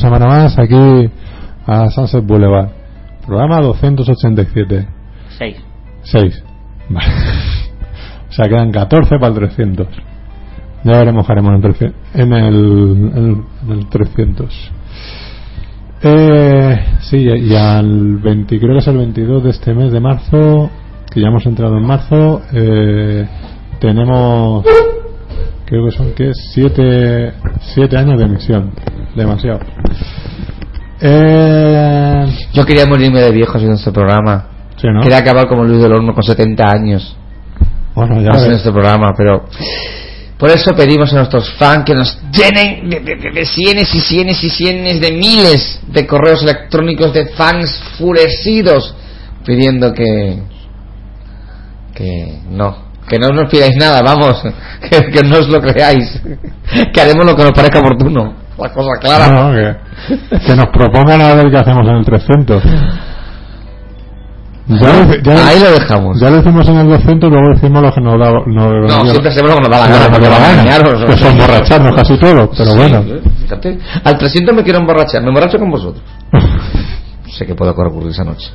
semana más aquí a Sunset Boulevard. Programa 287. 6. 6. Vale. O sea, quedan 14 para el 300. Ya veremos qué haremos en, el 300 en el, en el- en el 300. Eh, sí, y al 20, creo que es el 22 de este mes de marzo, que ya hemos entrado en marzo, eh, tenemos, creo que son, que 7 siete años de emisión. Demasiado. Eh, Yo quería morirme de viejo haciendo este programa. sí, ¿no? Quería acabar como Luis del Horno con 70 años Bueno, ya haciendo este programa, pero por eso pedimos a nuestros fans que nos llenen de, de, de- de cienes y cienes y cienes de miles de correos electrónicos de fans furecidos pidiendo que que no que no nos pidáis nada vamos que, que no os lo creáis que haremos lo que nos parezca oportuno la cosa clara No, que, que nos propongan a ver qué hacemos en el 300. Ya, ya- ahí lo dejamos ya lo hicimos en el 200, luego decimos lo que nos da. No, no siempre hacemos lo que nos da la gana que porque vamos a la gana, engañaros que son borracharnos casi todo, pero Sí, bueno. Fíjate. Al 300 me quiero emborrachar, me emborracho con vosotros. sé que puede ocurrir esa noche.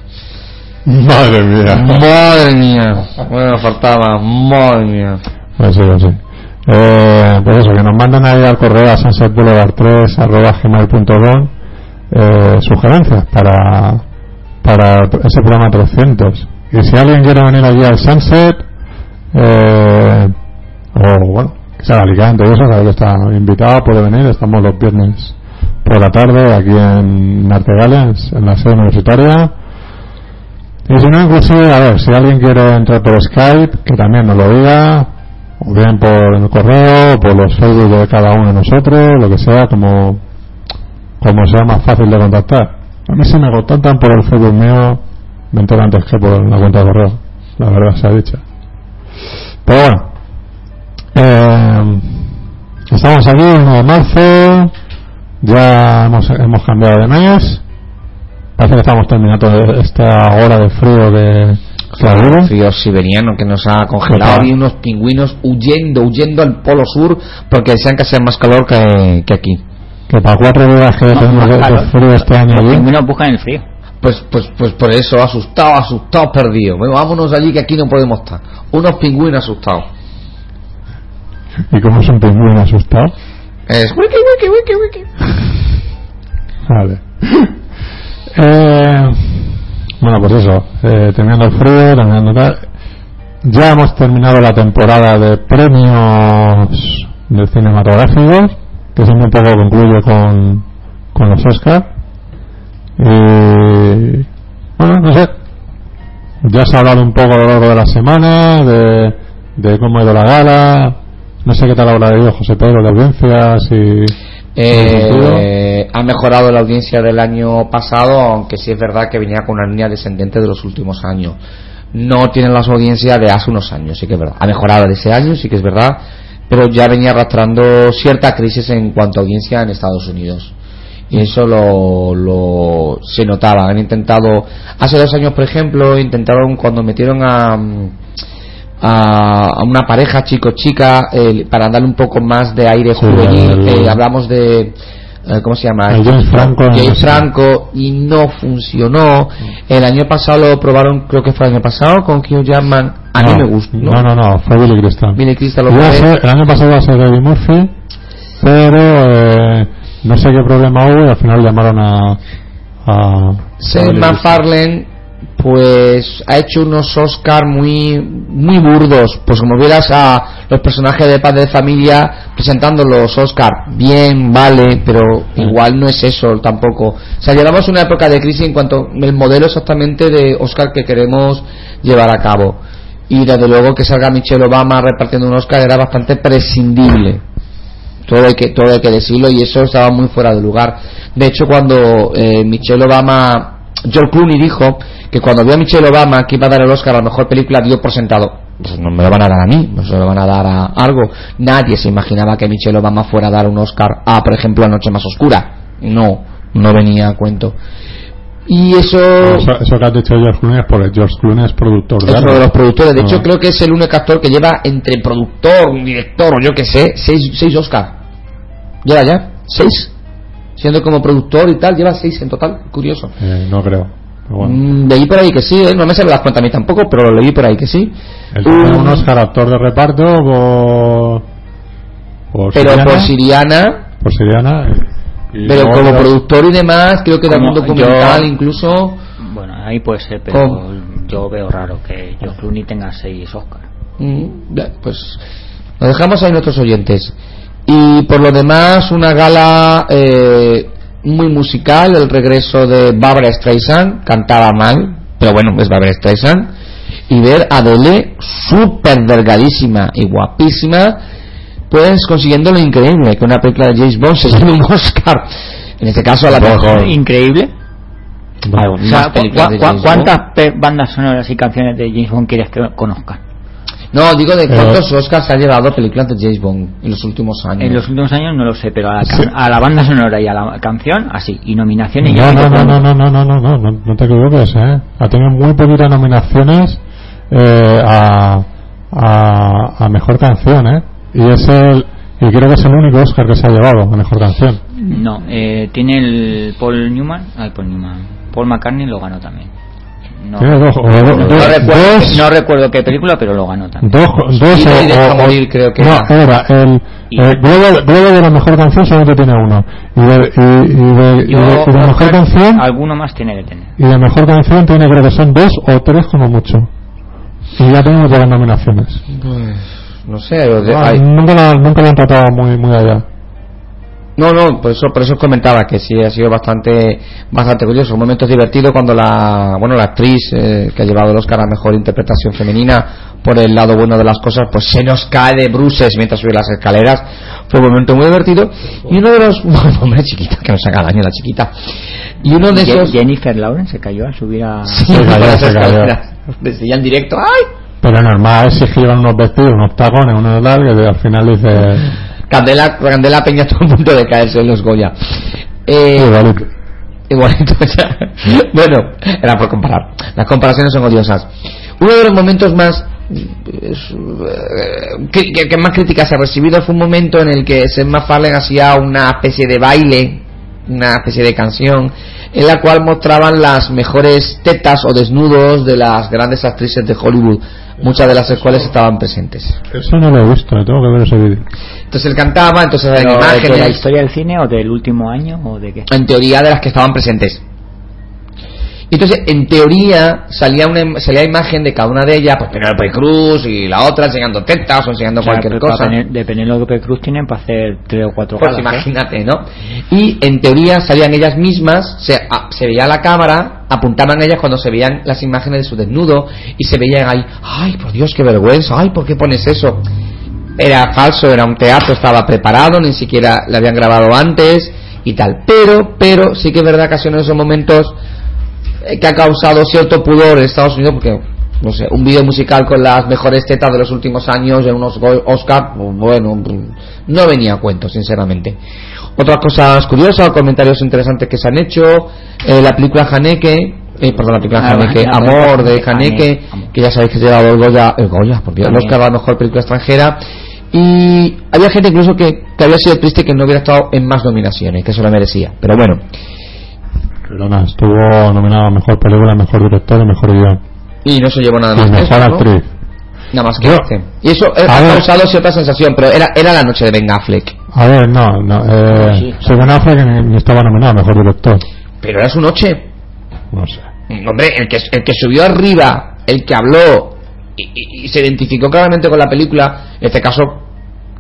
Madre mía. Madre mía, bueno, faltaba, madre mía. Pues sí, pues sí. Eh, pues eso, que nos manden ahí al correo a sunsetboulevard3 arroba gmail.com eh, sugerencias para, para ese programa 300. Y si alguien quiere venir aquí al Sunset, eh, o bueno, que sea Alicante y eso, que está invitado, puede venir. Estamos los viernes por la tarde aquí en Artegales, en la sede universitaria. Y si no, inclusive, a ver, si alguien quiere entrar por Skype, que también nos lo diga, o bien por el correo, por los Facebook de cada uno de nosotros, lo que sea, como, como sea más fácil de contactar. A mí si me contactan por el Facebook mío, me entero antes que por la cuenta de correo, la verdad se ha dicho. Pero bueno, eh, estamos aquí, 1 de marzo, ya hemos, hemos cambiado de mes, parece que estamos terminando esta hora de frío que habido. Frío siberiano que nos ha congelado. Había unos pingüinos huyendo, huyendo al polo sur porque decían que hacía más calor que, que aquí. Que para cuatro días que tenemos de, de frío este año Los allí, pingüinos buscan el frío. Pues, pues, pues por eso, asustado, asustado, perdido. Bueno, vámonos allí que aquí no podemos estar. Unos pingüinos asustados. y como es un pingüino asustado, Es wiki, wiki, wiki, wiki. vale. Eh, bueno, pues eso, eh, terminando el frío, terminando tal. Ya hemos terminado la temporada de premios de cinematográficos, que siempre un poco concluye con, con los Oscars. Y bueno, no sé. Ya se ha hablado un poco a lo largo de la semana de, de cómo ha ido la gala. No sé qué tal habrá ido José Pedro de audiencias y. Eh, ha mejorado la audiencia del año pasado, aunque sí es verdad que venía con una línea descendente de los últimos años. No tiene las audiencias de hace unos años, sí que es verdad. Ha mejorado de ese año, sí que es verdad, pero ya venía arrastrando cierta crisis en cuanto a audiencia en Estados Unidos. Y eso lo, lo se notaba. Han intentado, hace dos años, por ejemplo, intentaron cuando metieron a, a, a una pareja chico-chica eh, para darle un poco más de aire Sí, juvenil. el- eh, hablamos de. eh, ¿Cómo se llama? El James Franco James y no funcionó. El año pasado lo probaron, creo que fue el año pasado, con Hugh Jackman. A mí No, me gustó. No, no, no, fue Billy Crystal. Billy Crystal lo ser- el año pasado iba a ser Eddie Murphy, pero eh, no sé qué problema hubo y al final llamaron a. a. MacFarlane pues ha hecho unos Oscar muy muy burdos. Pues como vieras a los personajes de padre de familia presentando los Oscar. Bien vale pero igual no es eso tampoco. O sea llevamos una época de crisis en cuanto al modelo exactamente de Oscar que queremos llevar a cabo. Y desde luego que salga Michelle Obama repartiendo un Oscar era bastante prescindible. Todo hay que todo hay que decirlo y eso estaba muy fuera de lugar. De hecho cuando eh, Michelle Obama George Clooney dijo que cuando vio a Michelle Obama que iba a dar el Oscar a la mejor película dio por sentado pues no me lo van a dar a mí no se lo van a dar a algo nadie se imaginaba que Michelle Obama fuera a dar un Oscar a por ejemplo a Noche más oscura no no venía a cuento y eso Eso, eso que has dicho George Clooney es porque George Clooney es productor es uno de los productores. De Ah. hecho, creo que es el único actor que lleva entre productor, director o yo que sé, seis, seis Oscar. Lleva ya, seis. Siendo como productor y tal, lleva seis en total. Curioso. Eh, no creo. Pero bueno. Mm, leí por ahí que sí, ¿eh? no me se las cuenta a mí tampoco, pero lo leí por ahí que sí. El tiene Un- Oscar actor de reparto por. por pero Siriana, por Siriana, por Siriana, y pero como productor y demás, creo que también documental yo- incluso. Bueno, ahí puede ser, pero ¿Cómo? yo veo raro que George Clooney tenga seis Oscars. Mm, pues lo dejamos ahí nuestros oyentes. Y por lo demás, una gala eh, muy musical, el regreso de Barbara Streisand, cantaba mal, pero bueno, es Barbara Streisand. Y ver a Adele súper delgadísima y guapísima, pues consiguiendo lo increíble, que una película de James Bond se lleve un Oscar. En este caso, a la mejor. Increíble. Bueno, O sea, más películas ¿cu- de cu- James ¿Cuántas bandas sonoras y canciones de James Bond quieres que conozcan? No, digo de cuántos Oscars ha llevado películas de James Bond en los últimos años. En los últimos años no lo sé, pero a la, can- Sí. a la banda sonora y a la canción, así. Y nominaciones No, no, no, no, no, no, no, no, no, no, no te equivoques, ¿eh? Ha tenido muy poquitas nominaciones eh, a, a, a mejor canción, ¿eh? Y es el, y creo que es el único Oscar que se ha llevado a mejor canción. No, eh, tiene el Paul Newman, ay, Paul Newman, Paul McCartney lo ganó también. No, recuerdo, dos, no recuerdo qué película, pero lo ganó también. dos, dos Y o, de Deja o- o- Morir, creo que no, era. era el, eh, Globo, Globo de la mejor canción solamente tiene uno y de, y, y de, y Yo, de- y de mejor canción alguno más tiene que tener. y de mejor canción tiene creo que son dos o tres como mucho y ya tenemos todas las nominaciones Pues, no sé, de- Ah, hay- nunca, la, nunca la han tratado muy muy allá no, no, por eso, por eso os comentaba que sí ha sido bastante, bastante curioso. Momentos divertidos cuando la, bueno, la actriz eh, que ha llevado el Oscar a mejor interpretación femenina por el lado bueno de las cosas, pues se nos cae de bruces mientras sube las escaleras. Fue un momento muy divertido. Y uno de los, bueno, hombre, chiquita, que nos haga daño la chiquita. Y uno de esos, Jennifer Lawrence se cayó al subir a... Sí, Se cayó, las se cayó. escaleras. Desde ya en directo, ¡ay! pero normal si es que llevan unos vestidos unos tacones unos tal que al final dice Candela, Candela Peña estuvo a punto de caerse en los Goya. Eh, igualito Igualito. Bueno, era por comparar. Las comparaciones son odiosas. Uno de los momentos más eh, que, que- que más críticas ha recibido fue un momento en el que Seth MacFarlane hacía una especie de baile, una especie de canción, en la cual mostraban las mejores tetas o desnudos de las grandes actrices de Hollywood, muchas de las cuales estaban presentes. eso no lo he visto tengo que ver ese vídeo Entonces él cantaba, entonces había Pero, ¿De la imágenes, historia del cine o del último año o de qué? en teoría de las que estaban presentes. Y Entonces, en teoría, salía una salía imagen de cada una de ellas, pues Penélope Cruz y la otra enseñando tetas o enseñando O sea, cualquier cosa. De Penélope Cruz tienen para hacer tres o cuatro Pues galas, ¿eh? imagínate, ¿no? Y en teoría salían ellas mismas, se, a- se veía la cámara, apuntaban ellas cuando se veían las imágenes de su desnudo y se veían ahí, ay, por Dios, qué vergüenza, ay, ¿por qué pones eso? Era falso, era un teatro, estaba preparado, ni siquiera lo habían grabado antes y tal. Pero, pero sí que es verdad que en esos momentos que ha causado cierto pudor en Estados Unidos porque no sé, un vídeo musical con las mejores tetas de los últimos años en unos Oscar, pues, bueno, no venía a cuento, sinceramente. Otras cosas curiosas, comentarios interesantes que se han hecho, eh, la película Haneke, eh, perdón, la película Ah, Haneke, la Amor de Haneke, que ya sabéis que ha llegado el Goya, el Goya, por Dios, el. Oscar a la mejor película extranjera. Y había gente incluso que, que había sido triste que no hubiera estado en más nominaciones, que eso lo merecía. Pero bueno, Perdona, estuvo nominada a mejor película, mejor director y mejor guion. y no se llevó nada Y más. que mejor eso, ¿no? actriz. Nada más que Yo- este. Y eso eh, ha ver. causado cierta sensación, pero era, era la noche de Ben Affleck. A ver, no, no. Eh, Sí. soy Ben Affleck ni, ni estaba nominado a mejor director. Pero era su noche. No sé. Hombre, el que, el que subió arriba, el que habló y, y- y se identificó claramente con la película, en este caso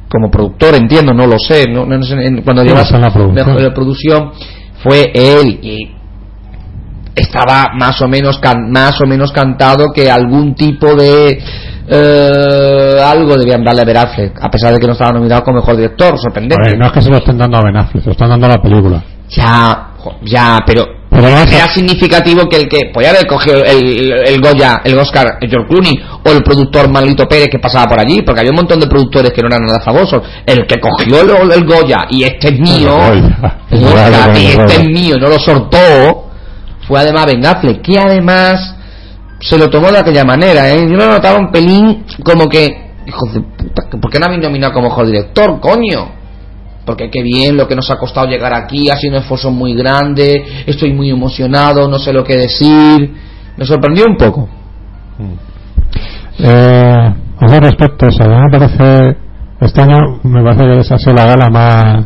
como productor, entiendo, no lo sé, no, no sé, cuando Sí, llevas la producción. la producción, fue él y estaba más o menos can- más o menos cantado que algún tipo de eh, algo debían darle a Ben Affleck, a pesar de que no estaba nominado como mejor director, A sorprendente. ver, no es que se lo estén dando a Ben Affleck, se lo están dando a la película. Ya, ya, pero Pero era significativo que el que podía haber cogido el, el Goya, el Oscar, el George Clooney o el productor Manlito Pérez que pasaba por allí, porque había un montón de productores que no eran nada famosos. El que cogió el, el Goya y este es mío, El Goya. el Oscar, y este es mío, no lo sortó, fue además Ben Affleck, que además se lo tomó de aquella manera, ¿eh? Yo lo notaba un pelín como que, hijo de puta, ¿por qué no habéis nominado como mejor director, coño? Porque qué bien lo que nos ha costado llegar aquí, ha sido un esfuerzo muy grande, estoy muy emocionado, no sé lo que decir. Me sorprendió un poco. Eh, a ese respecto, o sea, a mí me parece, este año me parece que esa ha sido la gala más,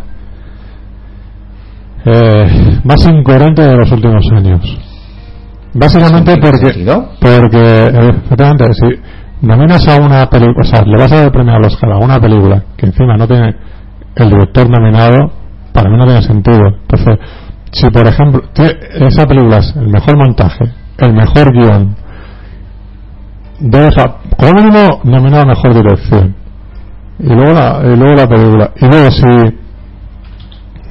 eh, más incoherente de los últimos años. Básicamente ¿En qué porque, porque efectivamente, si nominas a una película, o sea, le vas a dar premio al Oscar a una película que encima no tiene el director nominado, para mí no tiene sentido. Entonces, si por ejemplo, esa película es el mejor montaje, el mejor guion, deja, como mínimo nominado a mejor dirección, y luego la, y luego la película, y luego si,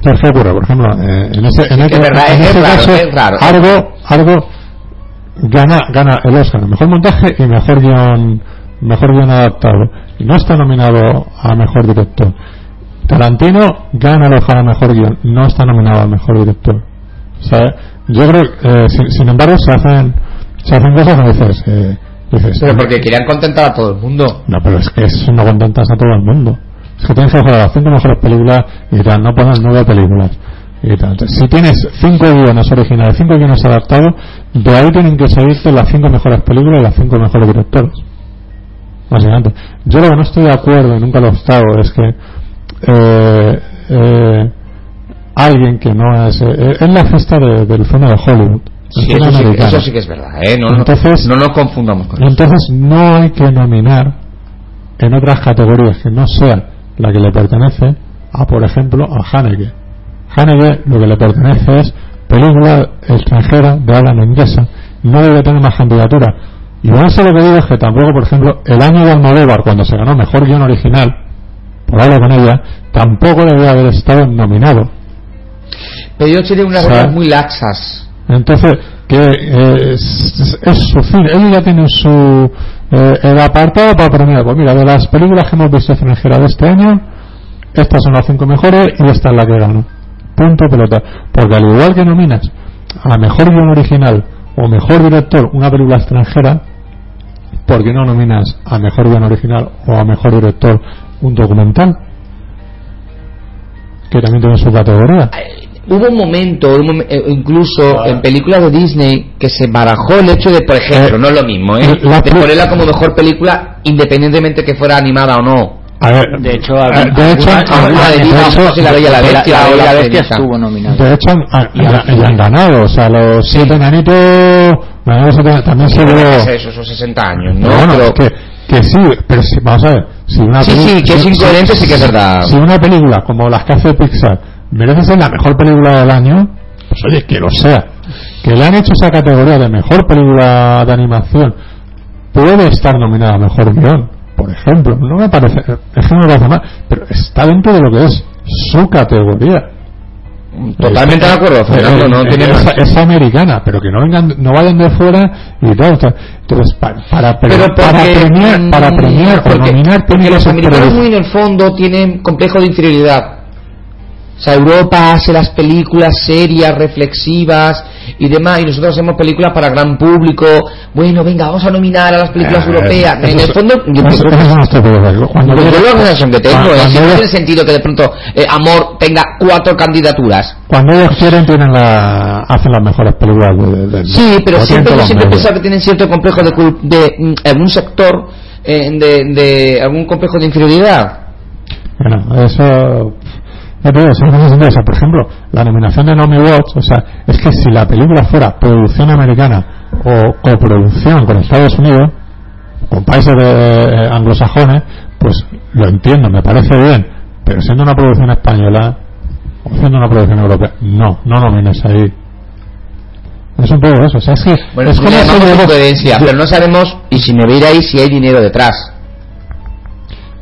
¿Qué ocurre? Por ejemplo, eh, en ese, en este- es verdad, en es raro, caso, es raro. algo, algo gana, gana el Oscar, mejor montaje y mejor guion, mejor guion adaptado. Y no está nominado a mejor director. Tarantino gana el Oscar a mejor guion, no está nominado a mejor director. O sea, yo creo, eh, sin, sin embargo, se hacen, se hacen cosas que dices, eh, dices, Pero porque querían contentar a todo el mundo. no, pero es que eso no contentas a todo el mundo. Es que tienes que jugar las cinco mejores películas y tal, no pones nueve películas. Y tal. Si tienes cinco guiones originales, cinco guiones adaptados, de ahí tienen que salirte las cinco mejores películas y las cinco mejores directores. Básicamente. Yo lo que no estoy de acuerdo, y nunca lo he estado, es que eh, eh, alguien que no es. eh, es la fiesta de- del cine de Hollywood. Sí, eso, sí, americano. eso sí que es verdad, ¿eh? No, Entonces- no nos confundamos con eso. Entonces no hay que nominar en otras categorías que no sea la que le pertenece a, por ejemplo, a Haneke. Haneke lo que le pertenece es película extranjera de habla no inglesa. No debe tener más candidaturas. Y con eso lo que digo es que tampoco, por ejemplo, el año de Almodóvar, cuando se ganó Mejor Guión Original, por hablar con ella, tampoco debe haber estado nominado. Pero yo sería unas O sea, reglas muy laxas. Entonces, que eh, es, es su fin. Ellos ya tienen su eh, el apartado para premiar. Pues mira, de las películas que hemos visto extranjeras de este año, estas son las cinco mejores y esta es la que gana. Punto pelota. Porque al igual que nominas a mejor guion original o mejor director una película extranjera, ¿por qué no nominas a mejor guion original o a mejor director un documental? Que también tiene su categoría. Hubo un momento, eh, incluso Ah. en películas de Disney, que se barajó el hecho de, por ejemplo, Eh, no es lo mismo, ¿eh? la de ponerla como mejor película, independientemente que fuera animada o no. A ver, De hecho, eh, algún- de hecho, no la Bella y la la, Bestia la la Bestia Cenicienta. estuvo nominada. De hecho, han, han- han ganado. O sea, los siete eso también- se ¿Qué llevó. es eso? Esos 60 años, ¿no? Pero bueno, Pero- que, que sí, pero si, vamos a ver. Si una Sí, peli- sí, que es si- incoherente, sí que es verdad. Si una película como las que hace Pixar merece ser la mejor película del año, pues oye, que lo sea. Que le han hecho esa categoría de mejor película de animación, puede estar nominada a mejor guion, por ejemplo. No me parece, es que no me parece mal, pero está dentro de lo que es su categoría. Totalmente de acuerdo, Fernando, no tiene es, americana, pero que no vengan, no vayan de fuera y o sea, Entonces, pa- para, pre- Pero para porque, premiar, mm, para premiar o porque- nominar, porque tiene que los americanos muy en el fondo tienen complejo de inferioridad. O sea, Europa hace las películas serias, reflexivas y demás, y nosotros hacemos películas para gran público. Bueno, venga, vamos a nominar a las películas Ah, europeas. eso- en el fondo, yo que- que es la sensación que tengo. ¿eh? Si cuando no tiene sentido que de pronto eh, Amor tenga cuatro candidaturas. Cuando ellos quieren, tienen la, hacen las mejores películas de- de- Sí, pero siempre, yo siempre he pensado que tienen cierto complejo de, de mm, algún sector, eh, de, de algún complejo de inferioridad. Bueno, eso. Ya te digo. Por ejemplo, la nominación de Naomi Watts, o sea, es que si la película fuera producción americana o coproducción con Estados Unidos, con países de, eh, anglosajones, pues lo entiendo, me parece bien. Pero siendo una producción española o siendo una producción europea, no, no nomines ahí. Es un poco eso, o sea, es que. Bueno, es como incoherencia, pero no sabemos, y si me veis ahí, si hay dinero detrás.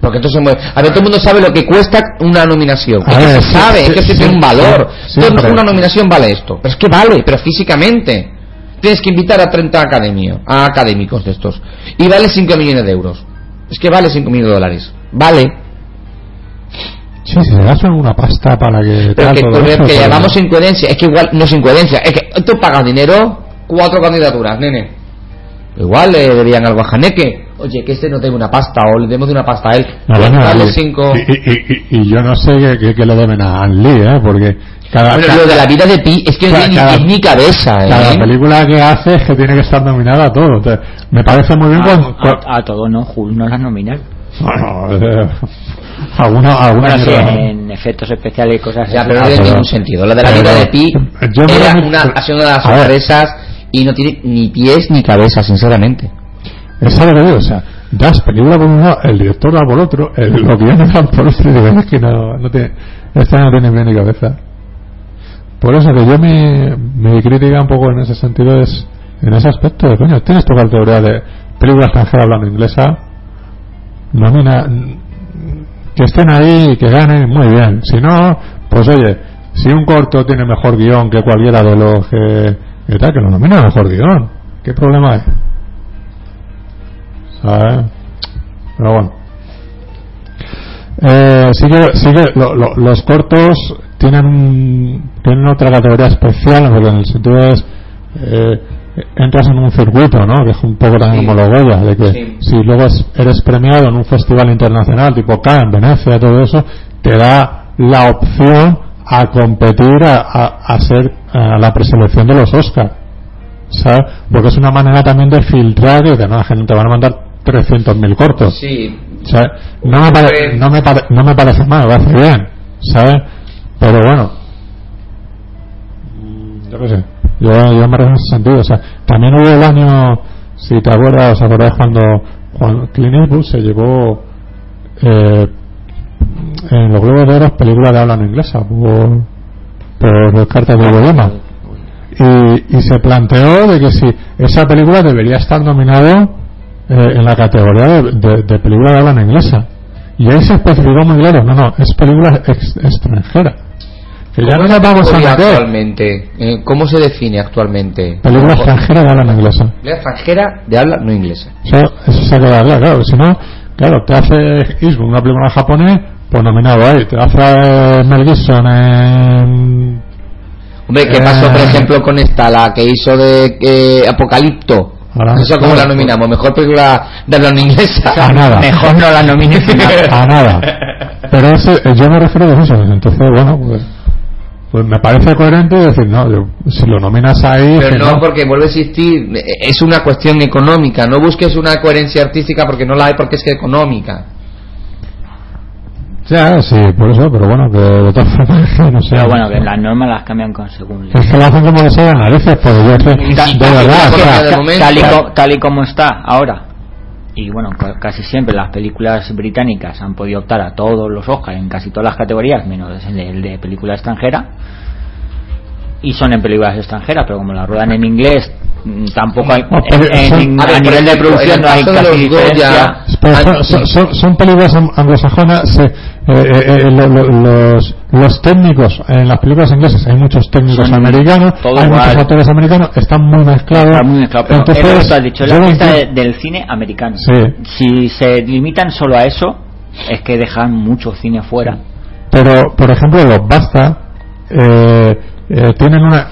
Porque entonces, a ver, todo el mundo sabe lo que cuesta una nominación. Es que ver, se sí, sabe, sí, es que sí, tiene un valor. Todo una nominación vale esto. Pero es que vale, pero físicamente. Tienes que invitar a 30 academia, a académicos de estos. Y vale 5 millones de euros. Es que vale 5 millones de dólares. Vale. Sí, si se gastan una pasta para que. Pero que, todo que pero- llamamos incoherencia. Es que igual no es incoherencia. Es que tú pagas dinero, cuatro candidaturas, nene. Igual le deberían algo a Haneke. Oye, que este no tenga una pasta, o le demos de una pasta a él. No, bueno, Darle y, cinco... y, y- y- y yo no sé qué, qué- qué le deben a Ann Lee, ¿eh? Porque cada, Bueno, cada, lo de la vida de Pi es que no Cada- tiene ni cada- pies ni cabeza, ¿eh? cada película que hace es que tiene que estar nominada a todo. Entonces, me parece muy bien cuando... A, a, a todo no, Hulk no las nominan. Bueno, eh, alguna, alguna Bueno, sí, en efectos especiales y cosas Ya, así. pero no Ah, tiene pero- ningún sentido. Lo de la vida de Pi era una, ha sido una de las sorpresas y no tiene ni pies ni cabeza, sinceramente. Es algo que digo, o sea, das película por un lado, el director da por otro, el, lo guiones por otro, y es que no, no tiene, esta no tiene ni cabeza. Por eso que yo mi, mi crítica un poco en ese sentido es, en ese aspecto de, coño, tienes tu categoría de película extranjera hablando inglesa, nomina, que estén ahí y que ganen, muy bien. Si no, pues oye, si un corto tiene mejor guion que cualquiera de los que, que tal, que lo nomina mejor guion. ¿Qué problema hay? ¿Sabes? Pero bueno. Eh, sí que, sí que lo- lo- los cortos tienen, tienen otra categoría especial, porque en el sentido es, eh, entras en un circuito, ¿no? Que es un poco también Sí. como los Goya, de que Sí. si luego es- eres premiado en un festival internacional tipo Cannes, Venecia, todo eso, te da la opción a competir a, a, a ser a la preselección de los Oscars. ¿sabes? Porque es una manera también de filtrar y de no, gente te van a mandar 300.000 cortos. Sí. No, me pare- no, me pare- no me parece mal, me parece bien, ¿sabes? Pero bueno, mm, yo qué sé, yo, yo me refiero en ese sentido. O sea, también hubo el año, si te acuerdas, os acordáis cuando, cuando Clint Eastwood se llevó eh, en los Globos de Oro película de habla no inglesa por, por cartas de idioma y, y se planteó de que si esa película debería estar nominado eh, en la categoría de, de- de película de habla no inglesa y ahí se especificó muy claro no no es película ex- extranjera que ya no nos vamos a meter actualmente? Eh, ¿Cómo se define actualmente? película extranjera de habla no inglesa Película extranjera de habla no inglesa. eso, eso se queda claro claro si no claro te hace Eastwood una película japonés pues nominado ahí te hace eh, Mel Gibson en Hombre, ¿qué Eh. pasó, por ejemplo, con esta, la que hizo de eh, Apocalipto? Ahora, ¿Eso cómo la nominamos? ¿Mejor película de no inglesa? A nada. Mejor no la nominen. a nada. Pero ese, eh, yo me refiero a eso. Entonces, bueno, pues, pues me parece coherente decir, no, yo- si lo nominas ahí. Pero que no, porque vuelve a existir, eh, es una cuestión económica. No busques una coherencia artística porque no la hay, porque es que económica. Ya, sí, por eso, pero bueno, que de todas formas, que no sé. Pero bueno, que las normas las cambian con según. Es que lo hacen como les salgan narices, pues yo Sí, de verdad, tal, y tal y como está ahora y bueno ca- casi siempre las películas británicas han podido optar a todos los Oscars en casi todas las categorías menos el de, el de película extranjera y son en películas extranjeras pero como las ruedan en inglés mm, tampoco hay No, pero en- son- en- A ver, a por nivel de producción no hay casi Goya, diferencia son, son, son- son películas anglosajonas, se- eh, eh, eh, lo- lo- los, los técnicos en las películas inglesas, hay muchos técnicos Son americanos, hay muchos igual. actores americanos, están muy mezclados. Está muy mezclado, pero Entonces, es lo que tú has dicho, la fiesta de- del cine americano. Sí. Si se limitan solo a eso, es que dejan mucho cine fuera. Pero, por ejemplo, los Basta eh, eh, tienen una.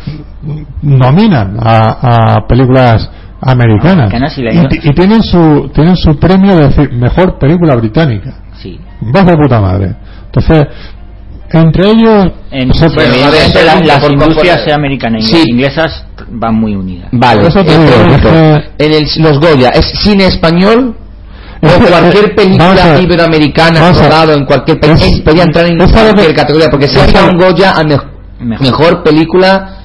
nominan a, a películas americanas. Americanas y la- y, ti- y tienen su tienen su premio de decir mejor película británica. Sí. Vas de puta madre. Entonces, entre ellos. En, evidentemente eso las, es las por industrias americanas y Sí. inglesas van muy unidas. Vale, eso te eh, digo, en el, los Goya, ¿es cine español? Es o cualquier eh, película ver. iberoamericana rodado en cualquier país podría entrar en cualquier que- categoría porque si es hay un Goya a mej- Mejor. mejor, película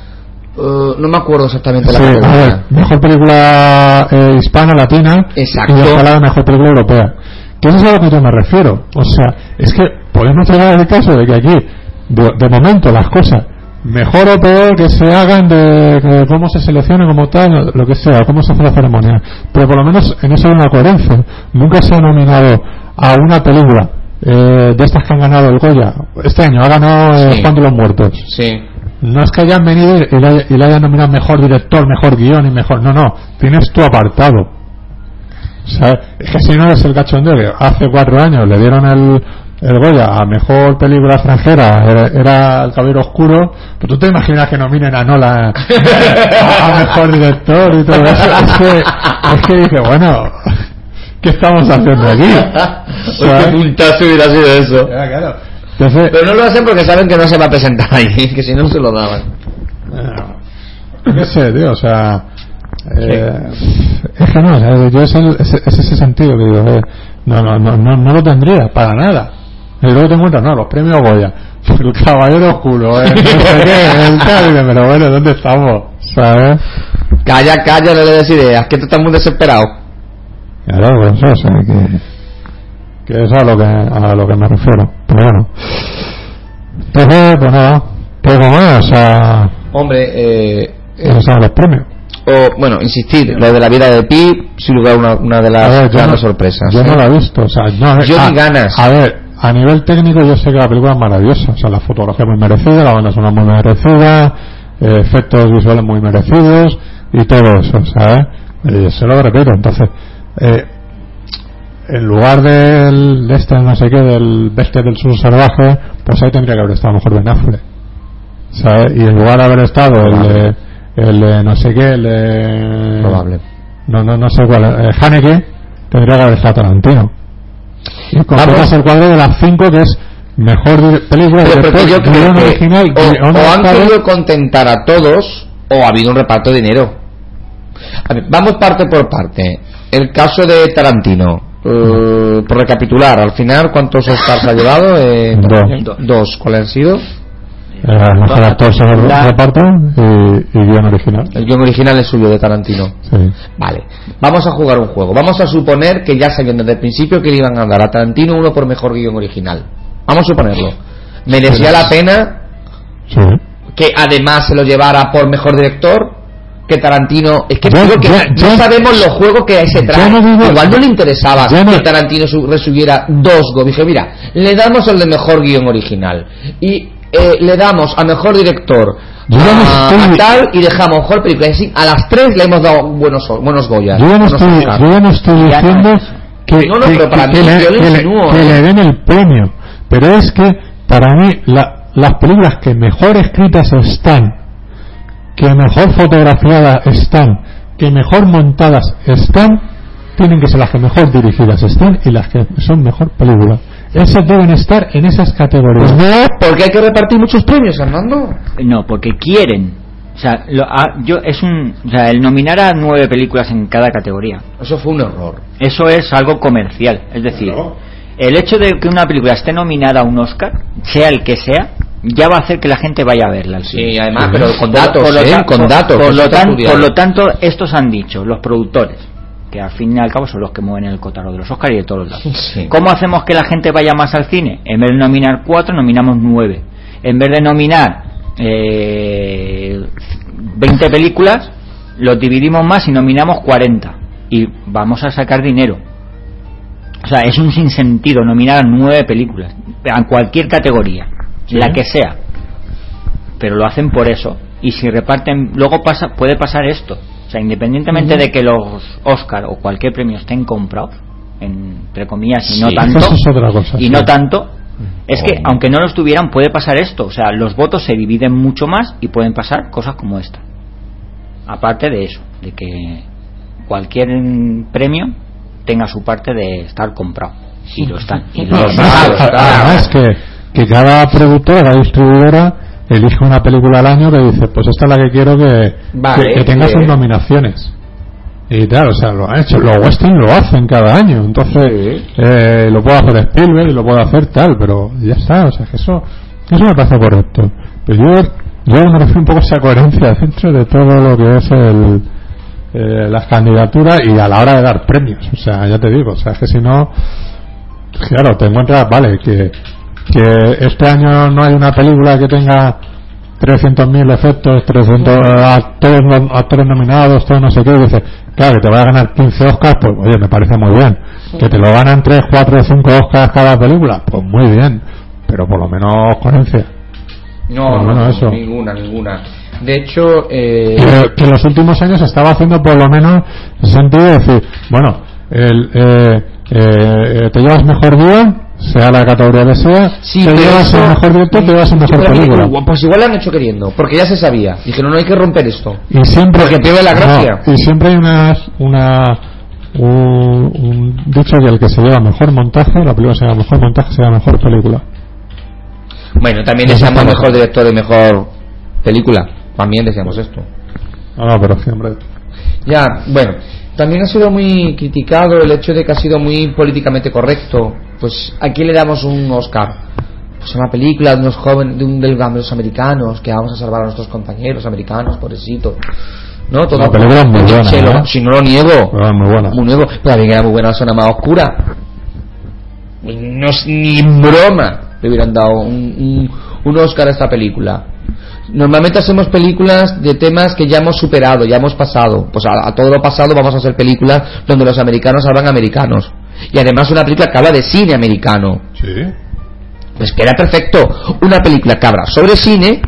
eh, no me acuerdo exactamente la a ver, mejor película eh, hispana, latina. Exacto. Y ojalá la mejor película europea. Que eso es a lo que yo me refiero. O sea, es que podemos llegar al caso de que aquí, de, de momento, las cosas, mejor o peor que se hagan de, de cómo se selecciona como tal, lo que sea, cómo se hace la ceremonia. Pero por lo menos en eso hay una coherencia. Nunca se ha nominado a una película eh, de estas que han ganado el Goya. Este año ha ganado eh, Sí. Juan de los Muertos. sí No es que hayan venido y le, y le hayan nominado mejor director, mejor guion y mejor. No, no. Tienes tu apartado. O sea, es que si no es el cachondeo hace cuatro años le dieron el, el Goya a mejor película extranjera, era, era El Caballero Oscuro. Pero tú te imaginas que nominen a Nola a, a mejor director y todo eso. Es que, es que dije, bueno. ¿Qué estamos haciendo aquí? Qué ¿Sabes? puntazo hubiera sido eso. Ya, claro. Entonces, Pero no lo hacen porque saben que no se va a presentar ahí, que si no se lo daban. eh, qué sé, tío, o sea, eh, es que no, o sea, yo es, el- es, es ese sentido que digo, eh, no, no, no, no, no lo tendría, para nada. Y luego te encuentras, no, los premios Goya, el caballero oscuro, eh, no sé qué, el tal, pero bueno, ¿dónde estamos? ¿Sabes? Calla, calla, no le des ideas, que tú estás muy desesperado. Claro, pues eso, o sea, que, que es a lo que, a lo que me refiero. Pero bueno. Entonces, pues nada, poco más, o sea, Hombre, eh, esos son los premios. o, bueno, insistir, lo de la vida de Pi, sin lugar una, una de las ver, grandes no- sorpresas. Yo ¿eh? no la he visto, o sea, no, Yo ni ganas. A ver, a nivel técnico yo sé que la película es maravillosa, o sea, la fotografía muy merecida, la banda sonora muy merecida, eh, efectos visuales muy merecidos y todo eso, ¿sabes? Eh, se lo repito, entonces, eh, en lugar del de este no sé qué, del bestia del sur salvaje, pues ahí tendría que haber estado mejor Ben Affleck, ¿sabes? Y en lugar de haber estado el el no sé qué, el. Probable. No, no, no sé cuál. Eh, Haneke tendría que haber estado Tarantino. Y completas el cuadro de las 5 que es mejor película, Pero yo creo guion que original, o, han querido contentar a todos o ha habido un reparto de dinero. A ver, vamos parte por parte. El caso de Tarantino. eh, por recapitular, al final, ¿cuántos Oscars ha llevado? Eh, Dos. Dos. ¿Cuáles han sido? Eh, mejor actor reparto y, y guion original. El guion original es suyo, de Tarantino. Sí. Vale, vamos a jugar un juego. Vamos a suponer que ya sabían desde el principio que le iban a dar a Tarantino uno por mejor guion original. Vamos a suponerlo. ¿Merecía la pena Sí. que además se lo llevara por mejor director? Que Tarantino. Es que Yo- digo que yo- no yo- sabemos los juegos que se trae. yo no digo- Igual no le interesaba no- que Tarantino su- resubiera dos go. Dije, mira, le damos el de mejor guion original. Y eh, le damos a mejor director. Yo a, estoy- a tal y dejamos mejor película. Así, a las tres le hemos dado buenos, buenos Goyas. Yo no estoy, yo no diciendo que, que- pero para que mí, le, yo le que le- insinúo, que ¿eh? le den el premio. Pero es que para mí la- las películas que mejor escritas están, que mejor fotografiadas están, que mejor montadas están, tienen que ser las que mejor dirigidas están y las que son mejor películas. Esas deben estar en esas categorías. Pues no, porque hay que repartir muchos premios, Fernando. No, porque quieren. O sea, lo- ah, yo es un, o sea, el nominar a nueve películas en cada categoría. Eso fue un error. Eso es algo comercial. Es decir, el hecho de que una película esté nominada a un Oscar, sea el que sea, ya va a hacer que la gente vaya a verla. Sí, además, pero con datos, por ¿eh? Con datos. Por lo, está tan- por lo tanto, estos han dicho, los productores, que al fin y al cabo son los que mueven el cotaro de los Oscars y de todos lados. Sí. ¿Cómo hacemos que la gente vaya más al cine? En vez de nominar cuatro, nominamos nueve. En vez de nominar eh, 20 películas, los dividimos más y nominamos 40. Y vamos a sacar dinero. O sea, es un sinsentido nominar a nueve películas, en cualquier categoría, la que sea. Pero lo hacen por eso. Y si reparten, luego pasa, puede pasar esto. O sea, independientemente de que los Oscar o cualquier premio estén comprados, entre comillas, y no tanto, es otra cosa. y sí. no tanto, es que Oh. aunque no lo estuvieran, puede pasar esto. O sea, los votos se dividen mucho más y pueden pasar cosas como esta. Aparte de eso, de que cualquier premio tenga su parte de estar comprado. Y lo están. Y lo están. Que, cada productora, cada distribuidora elige una película al año que dice, pues esta es la que quiero que, Vale, que, que tenga bien. sus nominaciones. Y claro, o sea, lo han hecho. Los western lo hacen cada año. Entonces, Sí. eh, lo puede hacer Spielberg y lo puede hacer tal, pero ya está. O sea, que eso, eso me parece correcto. Pero yo, yo me refiero un poco a esa coherencia dentro de todo lo que es el, eh, las candidaturas y a la hora de dar premios. O sea, ya te digo, o sea, es que si no, claro, te encuentras, vale, que, que este año no hay una película que tenga 300.000 efectos, 300 actores, no- actores nominados, todo no sé qué, y dices, claro, que te va a ganar 15 Oscars, pues oye, me parece muy bien. Que te lo ganan 3, 4, 5 Oscars cada película, pues muy bien, pero por lo menos coherencia. No, no, eso. ninguna, ninguna. De hecho, eh, que, que en los últimos años estaba haciendo por lo menos el sentido de decir, bueno, el, eh, eh, te llevas mejor guion, sea la categoría que sea, sí, te llevas el mejor director, te llevas Sí, mejor película. Pues igual lo han hecho queriendo, porque ya se sabía. Dijeron, no hay que romper esto. Y siempre, Porque pierde la gracia. no, y siempre hay unas, una, un, un- dicho que el que se lleva mejor montaje, la película se lleva mejor montaje, se lleva mejor película. Bueno, también está mejor director y mejor película. También decíamos esto. No, no, pero sí, hombre. Ya, bueno, también ha sido muy criticado el hecho de que ha sido muy políticamente correcto. Pues aquí le damos un Oscar. Pues una película de unos jóvenes, de un de los americanos, que vamos a salvar a nuestros compañeros americanos, pobrecito. ¿No? Todo La película es muy buena, ¿eh? Si no lo niego. Muy buena. Muy nuevo. Pero también era muy buena la zona más oscura. No es ni broma le hubieran dado un, un, un Oscar a esta película. Normalmente hacemos películas de temas que ya hemos superado, ya hemos pasado. Pues a, a todo lo pasado vamos a hacer películas donde los americanos hablan americanos. Y además una película que habla de cine americano. Sí. Pues que era perfecto. Una película que habla sobre cine,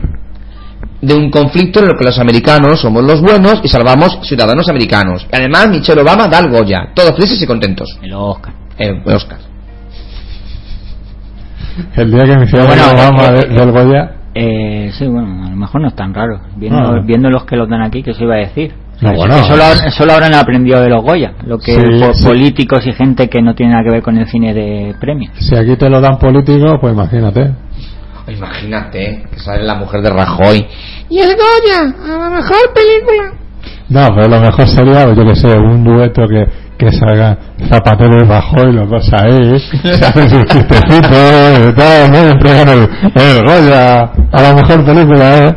de un conflicto en el que los americanos somos los buenos y salvamos ciudadanos americanos. Y además Michelle Obama da el Goya. Todos felices y contentos. El Oscar. El Oscar. El día que Bueno, la Obama eh, eh, del Goya. Eh, sí, bueno, a lo mejor no es tan raro. Viendo, Ah. viendo los que los dan aquí, que se iba a decir. No, Que bueno. solo, solo habrán aprendido de los Goya, lo que Sí, po- sí. políticos y gente que no tiene nada que ver con el cine de premios. Si aquí te lo dan político, pues imagínate. Imagínate que sale la mujer de Rajoy. Y el Goya, a la mejor película. No, pero lo mejor sería, yo que sé, un dueto que, que salga Zapatero y Rajoy, los dos ahí, se hacen sus chistecitos y tal, ¿no? Y entregan el, el Goya a la mejor película, ¿eh?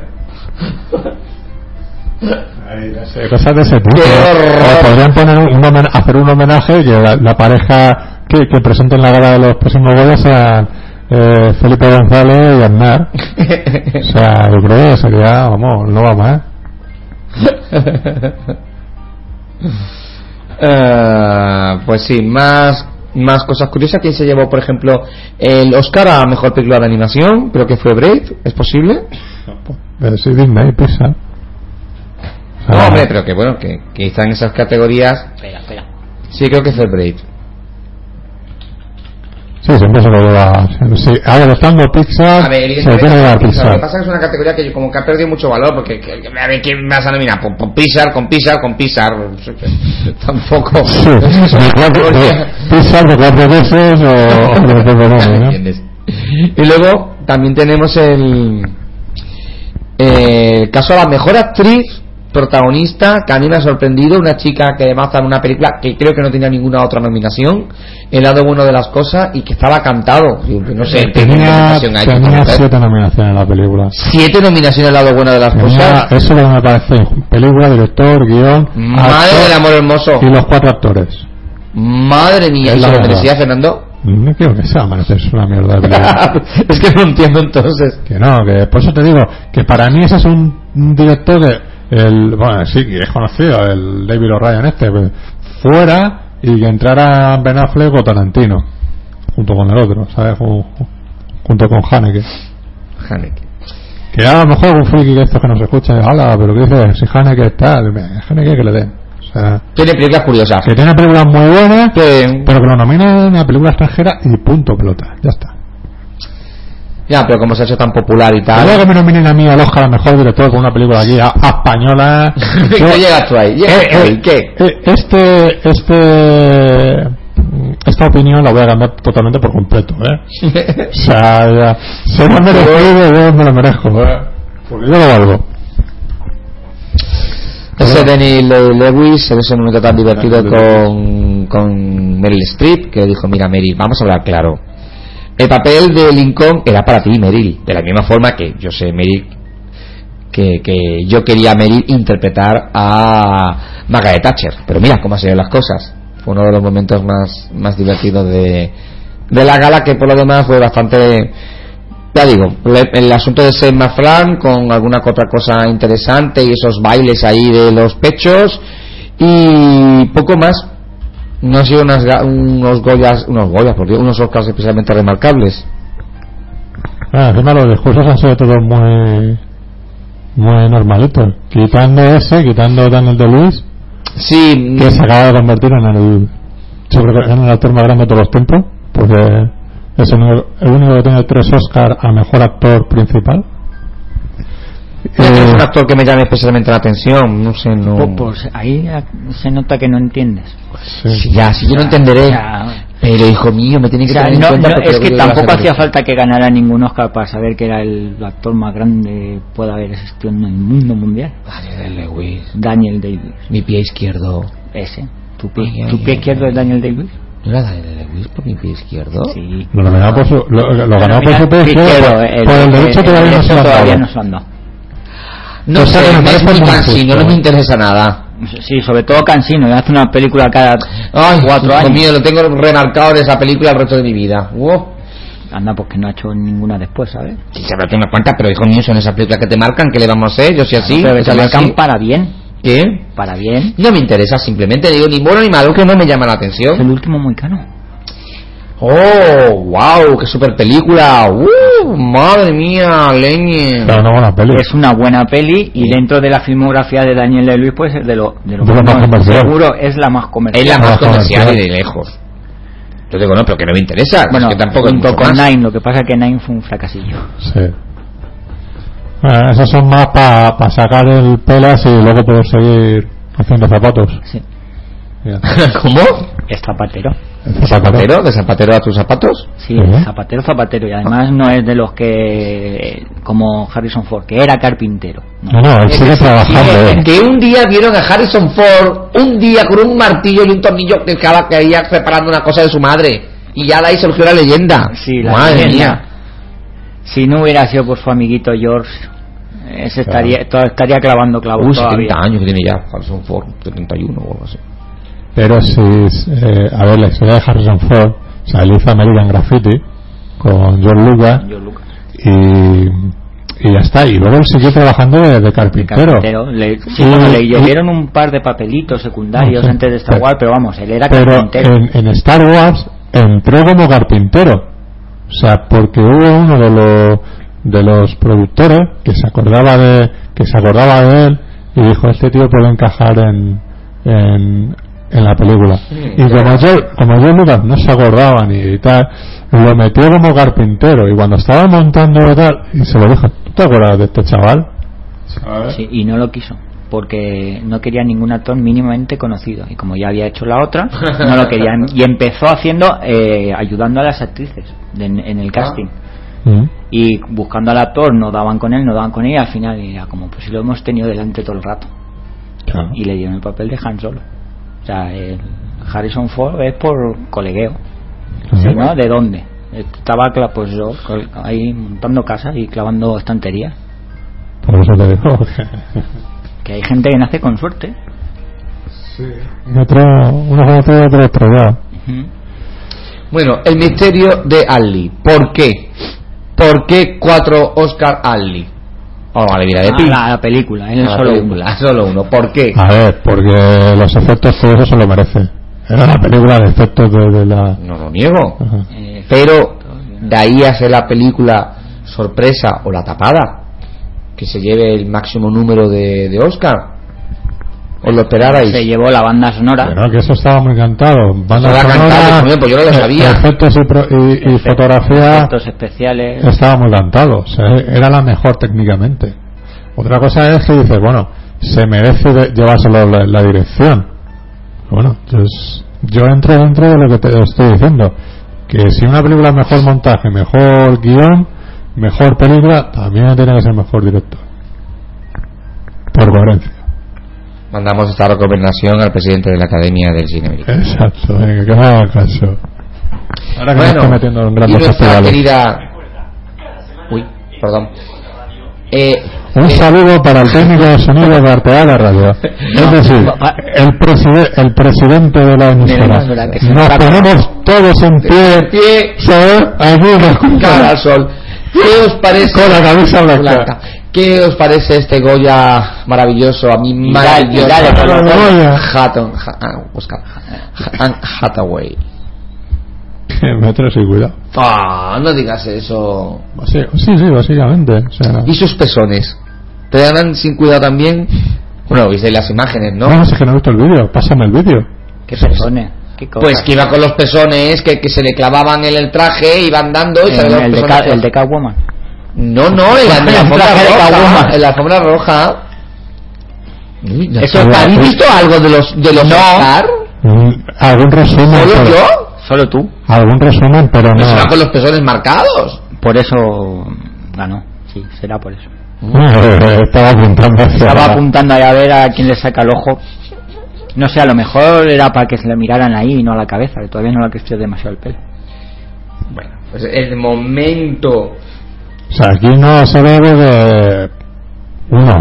Ay, no sé, cosas de ese tipo. Podrían poner un homen- hacer un homenaje y que la, la pareja que, que presenten la gala de los próximos Goya sean eh, Felipe González y Aznar. O sea, yo creo que sería, vamos, no va más. Eh, pues sí, más más cosas curiosas. ¿Quién se llevó, por ejemplo, el Oscar a mejor película de animación? Creo que fue Brave. ¿Es posible? Pero sí, Disney, Pixar. O sea, No, hombre, pero que bueno, que, que está en esas categorías. Espera, espera. Sí, creo que fue Brave. Sí, siempre se lo lleva. Sí, a ver, estando Pixar, A ver, se lo tiene que Pixar. Lo que pasa es que es una categoría que como que ha perdido mucho valor porque que- que- a ver quién vas a nominar con, con Pixar, con Pixar, con Pixar. Tampoco. Sí, de cuatro- de- cuatro veces o, o de Pepe Gómez, ¿no? Y luego también tenemos el, el caso de la mejor actriz protagonista que a mí me ha sorprendido, una chica que además está en una película que creo que no tenía ninguna otra nominación, El lado bueno de las cosas, y que estaba cantado. No sé, ¿qué Tenía, tenía siete nominaciones en la película. Siete nominaciones al lado bueno de las Tenía, cosas. eso es lo que me parece. Película, director, guion, Madre actor del amor hermoso. y los cuatro actores. Madre mía. ¿Y la merecía Fernando? No quiero que sea, parece es una mierda de película. es que no entiendo entonces. Que no, que por eso te digo que para mí ese es un, un director de el bueno sí es conocido el David O'Ryan este pues, fuera y que entrara Ben Affleck o Tarantino junto con el otro sabes Ju- ju- junto con Haneke Haneke. que a lo mejor un friki de estos que nos escucha hala pero que dice si Haneke es tal me- Haneke que le den o sea Tiene películas curiosas. que tiene películas muy buenas Que- pero que lo nominen a película extranjera y punto pelota ya está Ya, pero como se ha hecho tan popular y Y luego tal. que me nominen a mí al Oscar a mejor director con una película aquí a, a española. ¿Qué llegas tú ahí? ¿Llegas Eh, tú ahí? eh, ¿Qué? eh, Este, este, esta opinión la voy a cambiar totalmente por completo, ¿eh? O sea, ya, se me merecido, yo me lo merezco, ¿eh? Porque yo lo valgo. Ese Denis Le- Lewis en ese momento tan divertido con, con Meryl Streep que dijo, mira Meryl, vamos a hablar claro. El papel de Lincoln era para ti, Meryl. De la misma forma que yo sé, Meryl, que, que yo quería Meryl interpretar a Margaret Thatcher. Pero mira cómo se ven las cosas. Fue uno de los momentos más, más divertidos de, de la gala que por lo demás fue bastante ya digo, el asunto de Seth MacFarlane con alguna otra cosa interesante y esos bailes ahí de los pechos y poco más. No han sido unas unos Goyas, unos Goyas, por Dios, unos Oscars especialmente remarcables. Ah, encima los discursos han sido todos muy, muy normalitos. Quitando ese, quitando Daniel de Luis, Sí, que se acaba de convertir en el, en el actor más grande de todos los tiempos, porque es el único, el único que tiene tres Oscar a mejor actor principal. No es Eh, un actor que me llame especialmente la atención, no sé, no. Pues, pues ahí ah, se nota que no entiendes. sí. Sí, ya, si yo no entenderé. O sea, Pero hijo mío, me tiene O que sea, tener en no- cuenta no, es lo que tampoco hacía falta que ganara ningún Oscar para saber que era el actor más grande puede haber existido en el mundo mundial. Daniel Lewis, Daniel Davis. mi pie izquierdo. Ese. ¿Tu pie, Ay, ay, tu pie ay, izquierdo ay. es Daniel Davis? ¿No era Daniel Lewis por mi pie izquierdo? Sí. Lo nominado por su, lo, lo ganado por su pie izquierdo, el- por el derecho el todavía no se lo han dado. No sea, sé, me es parece muy cansino, no me interesa nada. Sí, sobre todo Cansino, hace una película cada Ay, cuatro años. mío, lo tengo remarcado de esa película el resto de mi vida. Wow. Anda, porque no ha hecho ninguna después, ¿sabes? Sí, se habrá unas cuantas, pero hijo mío, son esas películas que te marcan, que le vamos a hacer? Yo soy así, Pero que me te marcan así. para bien, ¿Qué? para bien. No me interesa, simplemente digo ni bueno ni malo, que no me llama la Es atención. el último muy caro. Oh, wow, qué super película. Uh, madre mía, leñe. Pero una buena peli. Es una buena peli y dentro de la filmografía de Daniel Lewis puede ser de lo, de lo De lo más comercial. seguro es la más comercial. Es la más comercial y de lejos. Yo digo, no, pero que no me interesa. Bueno, es que tampoco es junto mucho con más. Nine, lo que pasa es que Nine fue un fracasillo. Sí. Bueno, esos son más para sacar el pelas y luego poder seguir haciendo zapatos. Sí. ¿Cómo? Es zapatero. ¿Zapatero? ¿De zapatero a tus zapatos? Sí, Ujú. zapatero, zapatero. Y además no es de los que, como Harrison Ford, que era carpintero. No, no, él sigue trabajando. Sí, eh. que un día vieron a Harrison Ford, un día con un martillo y un tornillo que estaba que ella preparando una cosa de su madre. Y ya de ahí surgió la leyenda. Sí, la Madre leyenda. mía. Si no hubiera sido por su amiguito George, ese estaría, to- estaría clavando clavos Uy, todavía. 70 años que tiene ya Harrison Ford, 71 o algo así. Pero si, eh, a ver, la historia de Harrison Ford, o sea, él hizo American Graffiti con George Lucas y, y ya está. Y luego siguió trabajando de, carpintero. carpintero. Le, sí, Y- bueno, le y- llovieron un par de papelitos secundarios No antes de Star pero- Wars, pero vamos, él era Pero carpintero. en, en Star Wars entró como carpintero. O sea, porque hubo uno de los de los productores que se acordaba de que se acordaba de él y dijo este tío puede encajar en en, en la película. Y como yo como yo Lucas no se acordaba ni tal lo metió como carpintero. Y cuando estaba montando y tal y se lo dijo ¿tú te acuerdas de este chaval? Sí, y no lo quiso porque no quería ningún actor mínimamente conocido. Y como ya había hecho la otra no lo quería y empezó haciendo eh, ayudando a las actrices de- en el casting. Mm. y buscando al actor no daban con él no daban con él y al final era como pues si lo hemos tenido delante todo el rato Claro. y le dieron el papel de Han Solo o sea el Harrison Ford es por colegueo. ¿Sí, no? ¿de dónde? estaba pues yo ahí montando casas y clavando estanterías por eso te digo que hay gente que nace con suerte y otro uno conocido y otro estrellado Ujú. Bueno, el misterio de Ali. ¿Por qué? ¿Por qué cuatro Oscar Ali? Vamos a la vida de Ah, Pi. la, la película en el La solo película, solo uno. ¿Por qué? A ver, porque los efectos eso se lo merece. Era la película de efectos de, de la... No lo niego. Ajá. uno. Eh, Pero de ahí a ser la película sorpresa o la tapada, que se lleve el máximo número de, de Oscar. ¿Os lo esperarais? se llevó la banda sonora Bueno, que eso estaba muy cantado. Banda sonora, cantado, pues yo no lo sabía. Efectos y, pro- y- y Efectos- fotografía efectos especiales estaba muy cantado. O sea, era la mejor técnicamente. Otra cosa es que dices, bueno, se merece de- llevárselo la, la dirección. Bueno, yo, es- yo entro dentro de lo que te estoy diciendo. Que si una película es mejor montaje, mejor guion, mejor película, también tiene que ser mejor director. Por coherencia. Mandamos esta recomendación al presidente de la Academia del Cine Americano. Exacto, venga, que me haga caso. Ahora que me estoy metiendo en y grandes nuestra festivales. querida... Uy, perdón. Eh, Un saludo para el técnico de sonido de Arteaga la Radio. Es decir, el, preside- el presidente de la emisora. Nos ponemos todos en pie, pie, ¿sabes? Aquí cara al sol. ¿Qué os parece? Con la camisa blanca. ¿Qué os parece este Goya maravilloso? A mí maravilloso. Hatton, Ha- ah, Oscar. Anne Hathaway. Y cuidado. Ah, no digas eso. Sí, sí, sí, básicamente. O sea, ¿Y sus pezones? ¿Te dan sin cuidado también? Bueno, viste las imágenes, ¿no? no, no sé que no he visto el vídeo. Pásame el vídeo. qué personas qué. Pues que iba con los pezones, que, que se le clavaban en el traje, iban dando y los el, pezones. Ca- el de Catwoman No, no, en la, en la alfombra roja. En la alfombra roja. Uy, Eso ¿Habéis está- visto algo de los de los No. Oscar? ¿Algún resumen? ¿Solo por- yo? Solo tú. algún resumen, pero no. Pero se va con los pezones marcados. Por eso ganó. Sí, será por eso. Estaba apuntando hacia Estaba apuntando ahí a ver a quién le saca el ojo. No sé, a lo mejor era para que se le miraran ahí y no a la cabeza, que todavía no le ha crecido demasiado el pelo. Bueno, pues el momento. O sea, aquí no se debe de. Uno.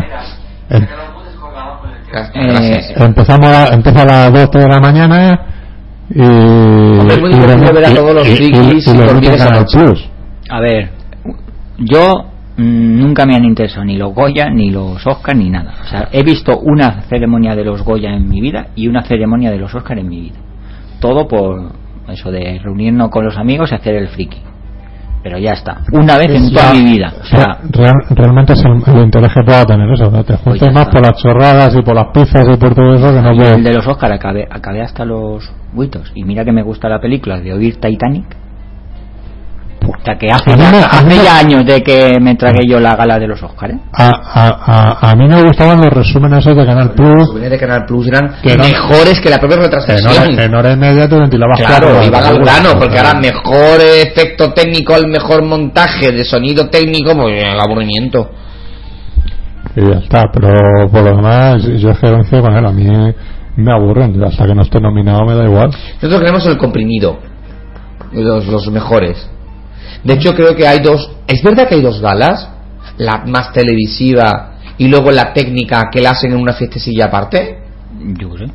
Gracias. empezamos a, empieza a las 2 de la mañana y. Hombre, es muy ver a todos los y- y- frikis y y lo dormir emiten esa Canal noche. Plus. A ver, yo mm, nunca me han interesado ni los Goya, ni los Oscar, ni nada. O sea, he visto una ceremonia de los Goya en mi vida y una ceremonia de los Oscar en mi vida. Todo por eso de reunirnos con los amigos y hacer el friki. Pero ya está. Una vez en toda mi vida. O sea, real- realmente es el, el interés que pueda tener eso. ¿no? Te juntes Pues más por las chorradas y por las pizzas y por todo eso que no el de los Oscar acabé, acabé hasta los buitos. Y mira que me gusta la película de oír Titanic. O sea, que hace, A ya, hace años de que me tragué yo la gala de los Oscar. ¿eh? A, a, a, a mí me gustaban los resúmenes esos de Canal Los Plus. souvenirs de Canal Plus eran Que no- mejores que la propia retransmisión. en hora y media te ventilabas Claro, cuatro iban al grano, porque ahora mejor efecto técnico, el mejor montaje de sonido técnico, pues el aburrimiento. Y ya está, pero por lo demás, yo es que coincido con él. A mí me aburren. Hasta que no esté nominado me da igual. Nosotros queremos el comprimido, los, los mejores. De hecho, creo que hay dos. ¿Es verdad que hay dos galas? La más televisiva y luego la técnica que la hacen en una fiestecilla aparte. Yo sé.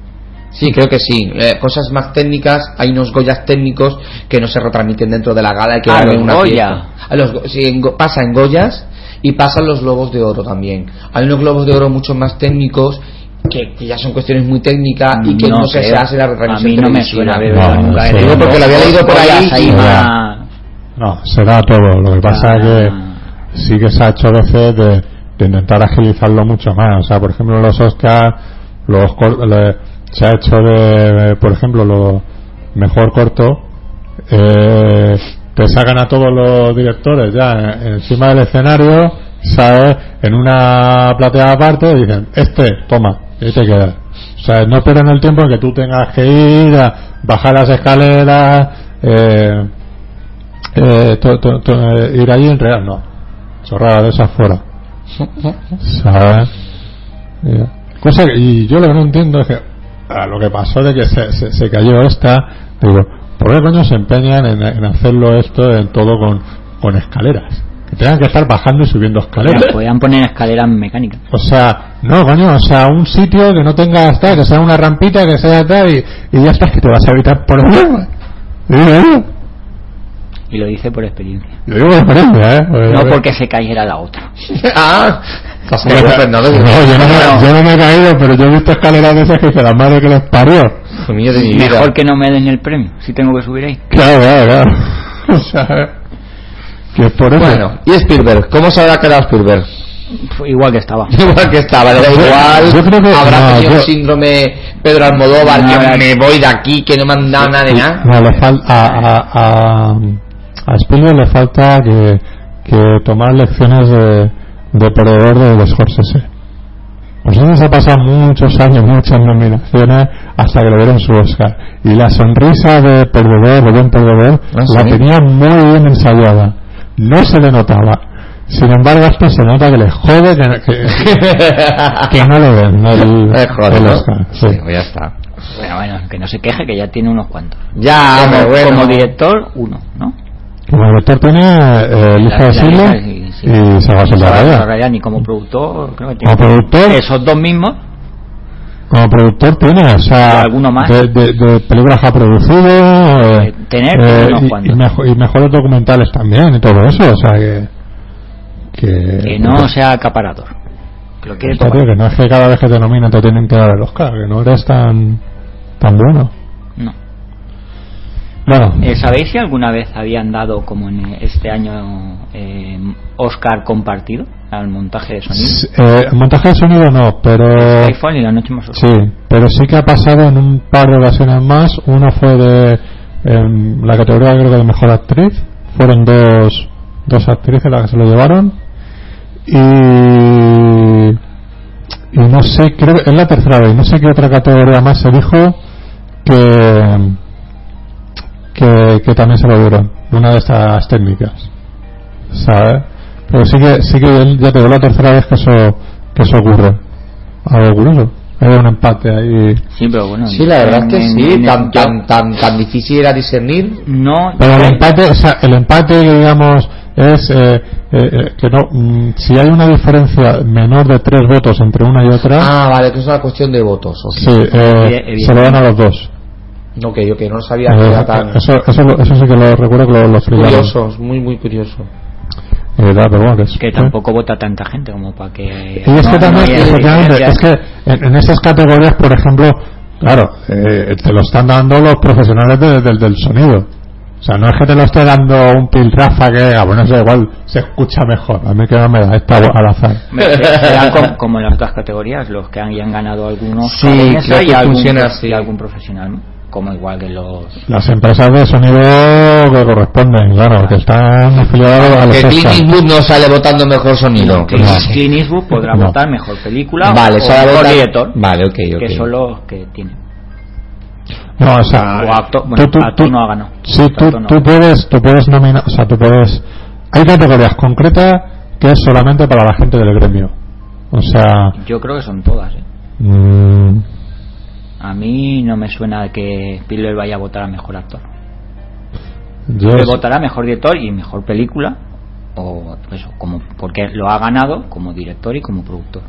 Sí, creo que sí. Eh, cosas más técnicas, hay unos Goyas técnicos que no se retransmiten dentro de la gala. y que Ah, van en una Goya. fiesta. Ah, los Go- sí, en Go- pasa en Goyas y pasan los globos de oro también. Hay unos globos de oro mucho más técnicos que, que ya son cuestiones muy técnicas y que no, se, se creo. hace la A retransmisión mí no me suena nunca Digo el- porque lo había leído por ahí y- No, será todo. Lo que pasa es que Ah. sí que se ha hecho veces de, de intentar agilizarlo mucho más. O sea, por ejemplo, los Oscar, los le- se ha hecho de, por ejemplo, lo mejor corto, eh, te sacan a todos los directores ya en- encima del escenario, ¿sabes? En una platea aparte y dicen, este, toma, y te quedas. O sea, no pierden el tiempo en que tú tengas que ir a bajar las escaleras, eh, eh, to- to- to- eh, ir allí en real, no. Chorrada de esas fuera. ¿Sabes? Eh, Cosa que, y yo lo que no entiendo es que a lo que pasó de que se, se, se cayó esta, digo, ¿por qué coño se empeñan en, en hacerlo esto en todo con, con escaleras? Que tengan que estar bajando y subiendo escaleras. Podían poner escaleras mecánicas. O sea, no, coño, o sea, un sitio que no tenga hasta, que sea una rampita, que sea tal, y, y ya está, que te vas a evitar por el Y lo dice por experiencia. yo digo por experiencia, ¿eh? No porque se cayera la otra. ah, yo, no me, yo no me he caído, pero yo he visto escaleras de esas que dice la madre que les parió. Mejor que no me den el premio, si tengo que subir ahí. Claro, claro, claro. O sea, que es por eso. Bueno, y Spielberg, ¿cómo se habrá quedado Spielberg? Igual que estaba. Igual que estaba, le da igual. yo creo que- habrá no, tenido yo- síndrome Pedro Almodóvar, No, que me voy de aquí, que no me han dado nada de nada. No, le falta a, a, a, a Spielberg le falta que, que tomar lecciones de, de perdedor de Scorsese. Scorsese se ha pasado muchos años, muchas nominaciones hasta que le dieron su Oscar. Y la sonrisa de perdedor, de buen perdedor, Ah, la ¿sí? tenía muy bien ensayada. No se le notaba. Sin embargo, a este se nota que le jode que, que, que no le den el, Eh, joder, el ¿no? Oscar. Sí, Sí. pues ya está. Bueno, bueno, que no se queje, que ya tiene unos cuantos. Ya, como, bueno. como director, uno, ¿no? Como director tiene eh, la Siglo hija, sí, y Raya. Raya, ni como productor, creo que tiene. Como productor, Esos dos mismos, como productor tiene, o Y sea, alguno más. De, de, de películas que ha producido, eh, Eh, tener eh, y, y, mejo- y mejores documentales también y todo eso, o sea que que, que no sea acaparador. Que lo quiere Hostia, tomar. tío, que no es que cada vez que te nominan te tienen que dar el Oscar, que no eres tan tan bueno. No. Bueno, Eh, ¿Sabéis si alguna vez habían dado, como en este año, eh, Oscar compartido al montaje de sonido? eh, montaje de sonido no, pero iPhone y la noche más oscura. Sí, pero sí que ha pasado en un par de ocasiones más. Una fue de en la categoría creo que de mejor actriz. Fueron dos, dos actrices las que se lo llevaron. Y, y no sé, creo que es la tercera vez. No sé qué otra categoría más se dijo que que, que también se lo dieron, una de estas técnicas. ¿Sabes? Pero sí que, sí que ya te digo la tercera vez que eso, que eso ocurre. Algo curioso. Hay un empate ahí. Sí, pero bueno. Sí, la verdad es que sí, en- tan, tan, tan, tan difícil era discernir. No, Pero el empate, o sea, el empate, digamos, es eh, eh, eh, que no, mm, si hay una diferencia menor de tres votos entre una y otra, Ah, vale, que es una cuestión de votos. ok. sí, eh, se lo dan a los dos. Ok, ok, no sabía que era tan eso, eso, lo- eso sí que lo recuerdo que lo, lo curioso, es muy, muy curioso. Eh, da, pero bueno, que, es- que tampoco vota tanta gente como para que. Y es que no- también, no efectivamente, es que en, en esas categorías, por ejemplo, claro, eh, te lo están dando los profesionales de- del- del sonido. O sea, no es que te lo esté dando un piltrafa que, ah, bueno, eso igual se escucha mejor. A mí que no me da esta al azar. Serán como en las otras categorías, los que hayan ganado algunos Sí, creo y, que algún, y algún profesional, ¿no? Como igual que los. Las empresas de sonido que corresponden, claro, que están afiliadas a los Que Clint. Eastwood no sale votando mejor sonido. que no. Clint Eastwood podrá No. votar mejor película Vale, o sale mejor votar- director, Vale, ok, ok. que son los que tienen. No, o sea, O actor- bueno, actor no ha ganado. Sí, tú, no. tú puedes, tú puedes nominar, o sea, tú puedes. Hay categorías concretas que es solamente para la gente del gremio. O sea, Yo creo que son todas. ¿eh? mm, A mí no me suena que Spielberg vaya a votar a mejor actor. yo Le votará mejor director y mejor película, o eso, como porque lo ha ganado como director y como productor.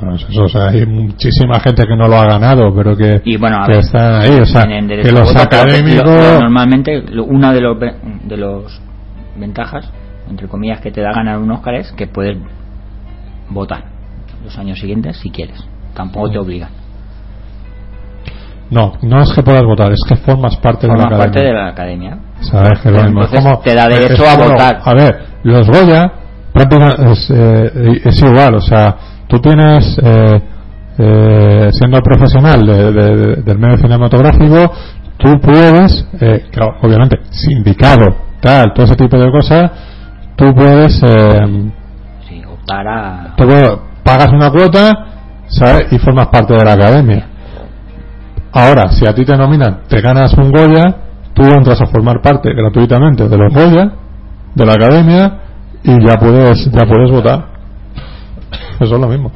Bueno, eso, o sea, hay muchísima gente que no lo ha ganado, pero que, Y bueno, que ver, están ahí, o sea, tienen derecho que a los voto, académicos. lo- normalmente lo- una de los de los ventajas entre comillas que te da ganar un Oscar es que puedes votar los años siguientes si quieres tampoco te obligan No, no es que puedas votar, es que formas parte de la academia. parte de la academia ¿Sabes? Que Entonces como- te da derecho es a votar. A ver, los Goya prácticamente es, eh, es igual, o sea, tú tienes, eh, eh, siendo profesional de- de- de- del medio cinematográfico, tú puedes, eh, claro, obviamente, sindicado, tal, todo ese tipo de cosas, tú puedes, eh, sí, optar a tú pagas una cuota, ¿sabes? Y formas parte de la academia. Ahora, si a ti te nominan, te ganas un Goya, tú entras a formar parte gratuitamente de los Goya, de la academia, y ya puedes, ya puedes votar. Eso es lo mismo.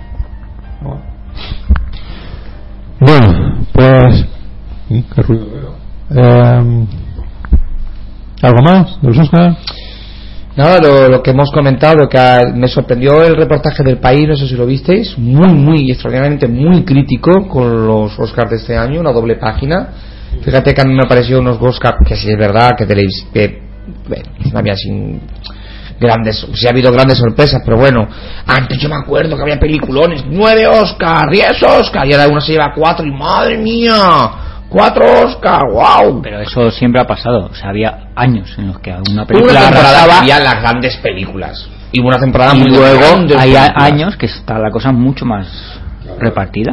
Bueno, pues. Mm, Qué ruido. Eh, ¿Algo más de los Oscar? Nada, lo, lo que hemos comentado, que ah, me sorprendió el reportaje del país, no sé si lo visteis, muy, muy, extraordinariamente muy crítico con los Oscars de este año, una doble página. Fíjate que a mí me pareció unos Oscars que sí es verdad, que tenéis, que, bueno, no había sin grandes, sí ha habido grandes sorpresas, pero bueno, antes yo me acuerdo que había peliculones, nueve Oscars, diez Oscars, y ahora uno se lleva cuatro, y madre mía, cuatro Oscars, wow. pero eso siempre ha pasado o sea había años en los que una una película temporada arrasaba había las grandes películas. Y hubo una temporada y muy luego hay años que está la cosa mucho más repartida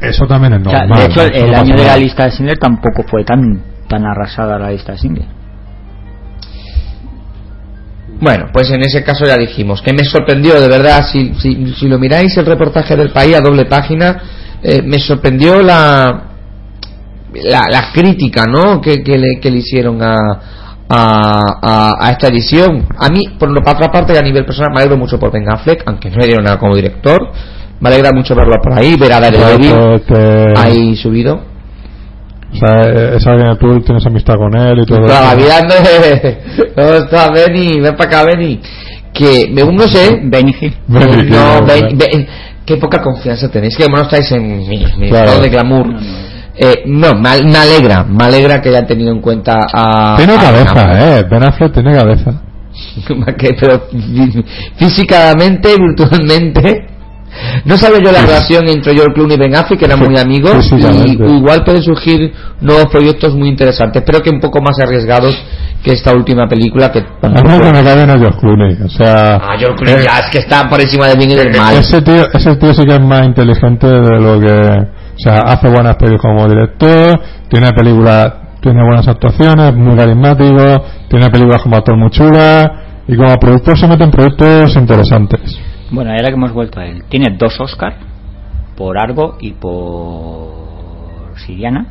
Eso también es O sea, normal. de hecho, ¿no? el año de la nada. lista de Schindler tampoco fue tan tan arrasada la lista de Schindler. Bueno, pues en ese caso ya dijimos que me sorprendió, de verdad, si, si, si lo miráis el reportaje del país a doble página, eh, me sorprendió la, la, la crítica ¿no? que, que, le, que le hicieron a, a, a, a esta edición. A mí, por otra parte, a nivel personal, me alegro mucho por Ben Affleck, aunque no le dieron nada como director. Me alegra mucho verlo por ahí, ver a Daredevil Te- te- ahí subido. O sea, eh, esa que tú tienes amistad con él y todo ¿cómo está Benny? Ven para acá, Benny. Que, me- no sé, Benny Hill. Benny, no, no, no. qué poca confianza tenéis. Que no estáis en mi, mi Claro. estado de glamour. No, no. Eh, no, me, al- me alegra, me alegra que hayan tenido en cuenta a. Tiene a- cabeza, eh. Ben Affleck tiene cabeza. pero fí- físicamente, virtualmente. No sabía yo la relación entre George Clooney y Ben Affleck, que eran muy amigos, y igual pueden surgir nuevos proyectos muy interesantes, pero que un poco más arriesgados que esta última película que A lo que me cae es George Clooney. O sea. Ah, George Clooney eh, ya es que está por encima del bien y del mal. Ese tío, ese tío sí que es más inteligente de lo que. O sea, hace buenas películas como director, tiene películas, tiene buenas actuaciones, muy carismático, tiene películas como actor muy chulas, y como productor se mete en proyectos interesantes. Bueno, ahora que hemos vuelto a él, tiene dos Oscar por Argo y por Siriana,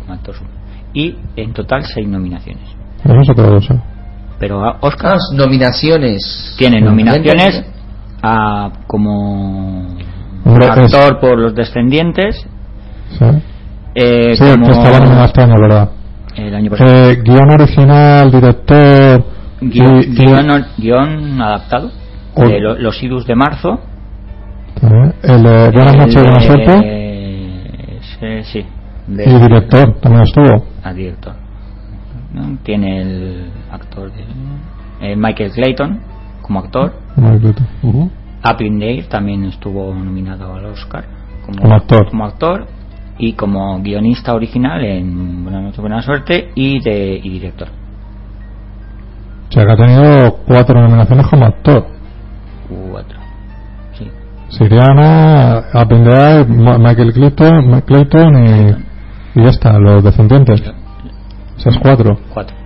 como actor. y en total seis nominaciones. Eso es otra cosa. Pero Oscar Las nominaciones. tiene nominaciones a como Hombre, es- actor por Los Descendientes, Sí, eh, sí como estaba nominado este año, ¿verdad? el año pasado. Eh, guion original, director. Guión, y- y- guión- guion adaptado de lo- Los Idus de marzo. eh, el de Buenas noches, buena suerte. ese- sí, de- Y director también estuvo. a director. ¿no? Tiene el actor de, eh, Michael Clayton como actor. Ujú. Appleton también estuvo nominado al Oscar como, Como actor. como actor y como guionista original en Buenas noches, buena suerte y de y director. O sea que ha tenido cuatro nominaciones como actor. Cuatro. Sí. Siriana, Appendea, Michael Clayton, Clayton y, y ya está, los descendientes. Esas cuatro. Cuatro.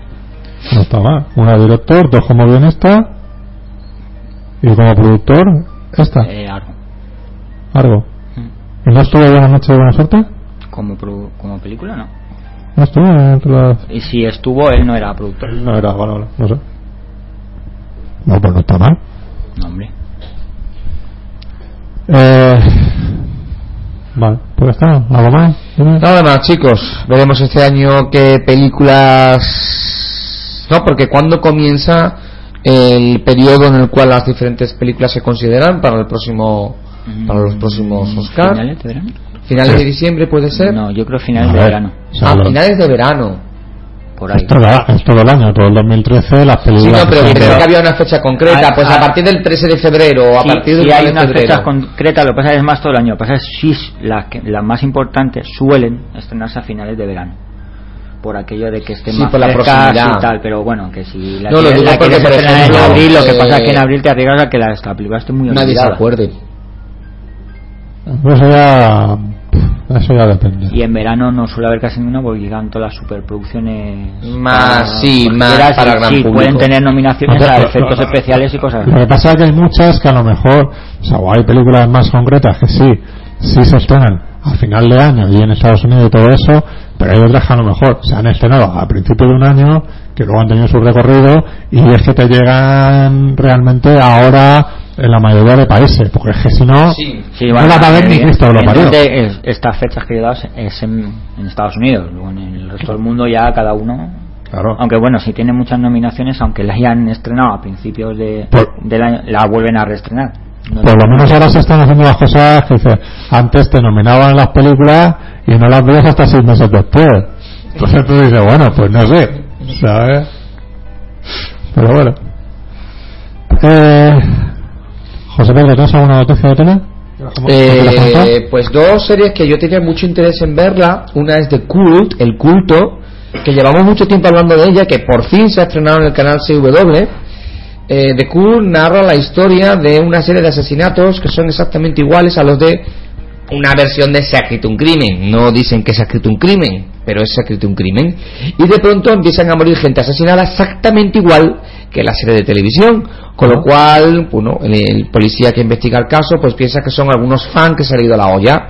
No está mal. Una de director, dos como guionista y como productor, esta, Eh, algo. Mm. ¿Y no estuvo Buenas noches, buena suerte? Como, como película, no. No estuvo entre las... Y si estuvo, él no era productor. No era, vale, vale, no sé. No, pues no está mal. No, hombre. Eh, vale, pues está. ¿Algo más? Nada más, chicos. Veremos este año qué películas. No, porque cuando comienza el periodo en el cual las diferentes películas se consideran para el próximo para los próximos Oscar. ¿Finales de? Finales diciembre puede ser. No, yo creo finales A de ver, verano. Ah, lo- finales de verano. Por ahí. es, todo, es todo el año, todo el 2013, las Sí, películas. no, pero que que había una fecha concreta. Ah, Pues a ah. partir del 13 de febrero o a Sí, partir del sí 1 hay de unas febrero. fechas concretas, lo que pasa es más todo el año. Lo que pasa es que sí, las que- las más importantes suelen estrenarse a finales de verano. Por aquello de que estén Sí, más por la y tal, pero bueno, que si la, No, lo quieres- digo la porque, quieres por estrenar en ejemplo, abril, lo que pasa es que en eh, abril te arriesgas a que la, la película esté muy Nadie se acuerde. Eso ya. Eso ya depende. Y en verano no suele haber casi ninguna porque llegan todas las superproducciones. Más, sí, porque más para sí, gran sí, público. pueden tener nominaciones No, a efectos especiales y cosas Lo que pasa es que hay muchas que a lo mejor, o sea, o hay películas más concretas que sí, sí se estrenan a final de año y en Estados Unidos y todo eso, pero hay otras que a lo mejor se han estrenado a principio de un año, que luego han tenido su recorrido y es que te llegan realmente ahora en la mayoría de países, porque es que si no, Sí. Sí, No la va a ver ni Cristo lo parió. es- estas fechas que he dado es en, en Estados Unidos. Luego en el resto del mundo ya cada uno. claro, Aunque bueno, si tiene muchas nominaciones, aunque la hayan estrenado a principios de, Por- del año, la vuelven a reestrenar. No- por lo menos ahora se están haciendo las cosas que dice, antes te nominaban las películas y no las veías hasta seis meses después. Entonces tú dices, bueno, pues no sé, ¿sabes? Pero bueno. Eh, José Pedro, ¿tienes alguna noticia de tele? Eh, pues dos series que yo tenía mucho interés en verla. Una es The Cult, El Culto, que llevamos mucho tiempo hablando de ella, que por fin se ha estrenado en el canal CW. Eh, The Cult narra la historia de una serie de asesinatos que son exactamente iguales a los de una versión de Se ha escrito un crimen. No dicen que se ha escrito un crimen, pero es Se ha escrito un crimen. Y de pronto empiezan a morir gente asesinada exactamente igual que la serie de televisión. Con lo cual, bueno, el, el policía que investiga el caso, pues piensa que son algunos fans que se han ido a la olla.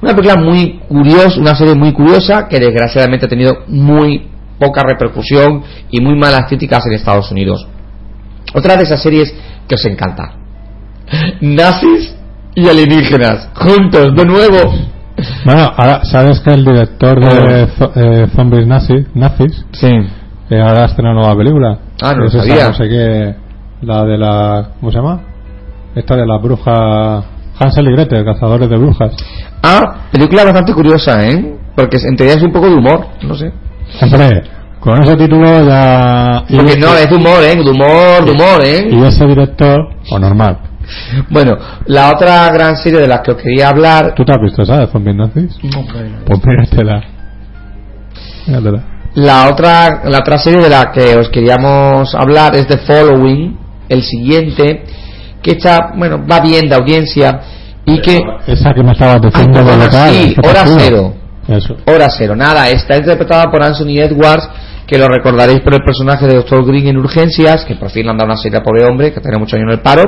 Una película muy curiosa, una serie muy curiosa que desgraciadamente ha tenido muy poca repercusión y muy malas críticas en Estados Unidos. Otra de esas series que os encanta. Nazis y alienígenas, juntos, de nuevo. Bueno, ahora, ¿sabes que el director de eh, Zombies Nazis, Nazis Sí. que ahora estrena una nueva película? Ah, no lo Es esa, sabía. No sé qué, la de la, ¿cómo se llama? Esta de las brujas, Hansel y Gretel, cazadores de brujas. Ah, película bastante curiosa, ¿eh? Porque en teoría es un poco de humor, no sé. Hombre, con ese título ya... Porque no, es de humor, ¿eh? De humor, de humor, ¿eh? Y ese director, o normal. Bueno, la otra gran serie de la que os quería hablar. ¿Tú te has visto esa de Zombies Nazis? Pues míratela. Míratela. La otra, la otra serie de la que os queríamos hablar es The Following, el siguiente, que está, bueno, va bien de audiencia y que. Esa que me estabas diciendo Ah, de local. sí, ¿qué Hora? Cero. Eso. Hora Cero, nada, está interpretada por Anthony Edwards, que lo recordaréis por el personaje de Dr. Green en Urgencias, que por fin le han dado una serie a pobre hombre, que tiene muchos años en el paro.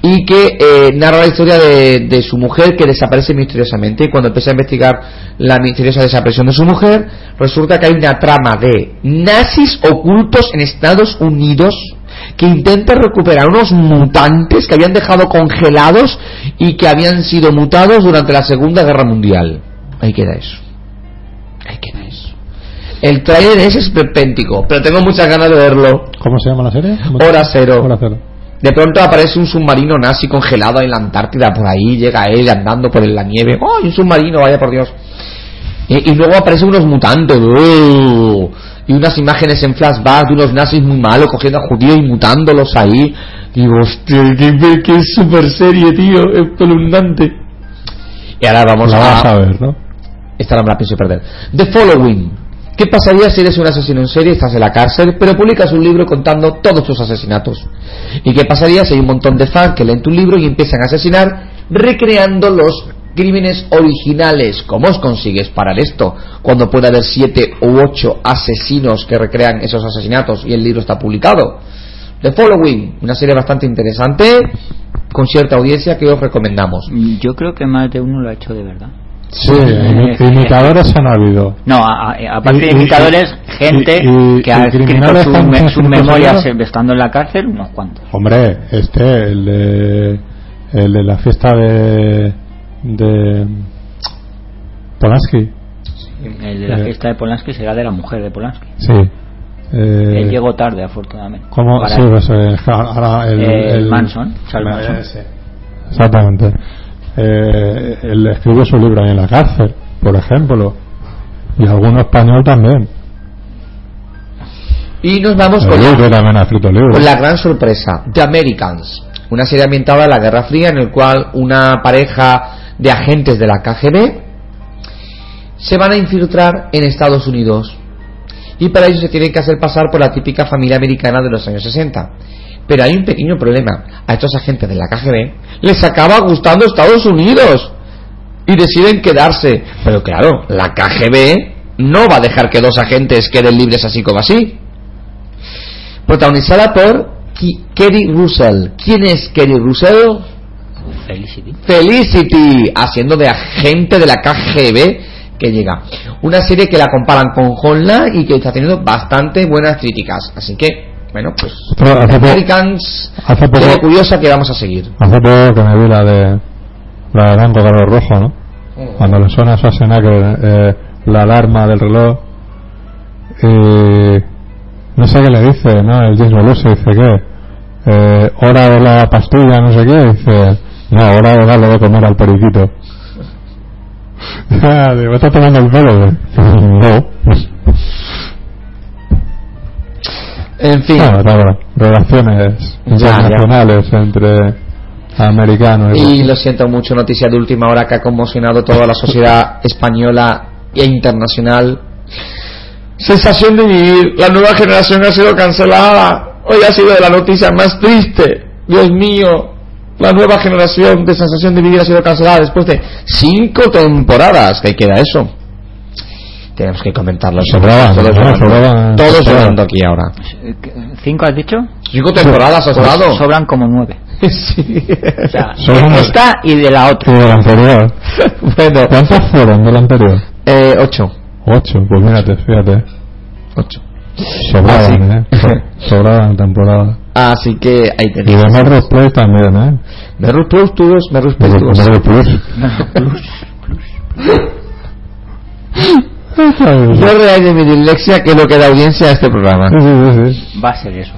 y que eh, narra la historia de, su mujer que desaparece misteriosamente y cuando empieza a investigar la misteriosa desaparición de su mujer resulta que hay una trama de nazis ocultos en Estados Unidos que intenta recuperar unos mutantes que habían dejado congelados y que habían sido mutados durante la Segunda Guerra Mundial. Ahí queda eso. Ahí queda eso. El trailer es esperpéntico, pero tengo muchas ganas de verlo. ¿Cómo se llama la serie? Hora cero. Hora cero. De pronto aparece un submarino nazi congelado en la Antártida, por ahí llega él andando por la nieve. ¡Ay, un submarino! Vaya por Dios. Y, y luego aparecen unos mutantes. ¡uh! Y unas imágenes en flashback de unos nazis muy malos cogiendo a judíos y mutándolos ahí. Digo, hostia, qué, qué super serie, tío. Es columnante. Y ahora vamos La vas a... a ver, ¿no? Esta no me la pienso perder. The Following. ¿Qué pasaría si eres un asesino en serie, estás en la cárcel, pero publicas un libro contando todos tus asesinatos? ¿Y qué pasaría si hay un montón de fans que leen tu libro y empiezan a asesinar recreando los crímenes originales? ¿Cómo os consigues parar esto cuando puede haber siete u ocho asesinos que recrean esos asesinatos y el libro está publicado? The Following, una serie bastante interesante con cierta audiencia que os recomendamos. Yo creo que más de uno lo ha hecho de verdad. Sí, imi- imitadores han habido. No, a- a- aparte Y- de imitadores, y- gente y- que ha escrito su- sus memorias conseguidos. estando en la cárcel, unos cuantos. Hombre, este, el de, el de la fiesta de, de Polanski. El de la Eh. fiesta de Polanski será de la mujer de Polanski. Sí. Eh, Él llegó tarde, afortunadamente. ¿Cómo? Sí, pues, eh, ahora el, Eh, el- Manson, Charles Manson. Exactamente. Eh, él escribió su libro ahí en la cárcel, por ejemplo. Y alguno español también. Y nos vamos la, con la gran sorpresa, The Americans, una serie ambientada en la Guerra Fría en el cual una pareja de agentes de la KGB se van a infiltrar en Estados Unidos y para ello se tienen que hacer pasar por la típica familia americana de los años 60. Pero hay un pequeño problema. A estos agentes de la KGB les acaba gustando Estados Unidos y deciden quedarse. Pero claro, la KGB no va a dejar que dos agentes queden libres así como así. Protagonizada por Kerry Russell. ¿Quién es Kerry Russell? Felicity. Felicity, haciendo de agente de la KGB que llega. Una serie que la comparan con Homeland y que está teniendo bastante buenas críticas. Así que, bueno, pues Esto hace, Americans, hace poco, curiosa que vamos a seguir. hace poco que me vi la de la de blanco color rojo, ¿no? Cuando le suena a Schwarzenegger eh, la alarma del reloj y no sé qué le dice, ¿no? El James Belushi dice que eh, hora de la pastilla, no sé qué, dice no, hora de darle de comer al periquito. Ah, digo, ¿me estás tomando el pelo? güey?" No. En fin, Bueno, claro, relaciones Ya, ya. internacionales entre americanos y lo siento mucho, noticia de última hora que ha conmocionado toda la sociedad española e internacional. Sensación de vivir, la nueva generación ha sido cancelada. Hoy ha sido de la noticia más triste. Dios mío, la nueva generación de sensación de vivir ha sido cancelada después de cinco temporadas. ¿Qué queda eso? Tenemos que comentarlo. Sobraban, todos ¿no? llorando, Sobraban, todos sobraban. llorando aquí ahora. ¿Cinco has dicho? Cinco temporadas has Pues dado. sobran como nueve. Sí. O sea, Sobran- de esta y de la otra. del anterior bueno, ¿cuántas fueron del anterior? eh, ocho. ocho pues mírate fíjate Ocho. sobraban Ah, ¿eh? So- sobraban temporada Así que ahí y de. Merrill's Play también ¿eh? Merrill's Plus, todos, Merrill's Plus. todos. Merrill's Plus Yo real de mi dislexia que es lo que da audiencia a este programa. Va a ser eso.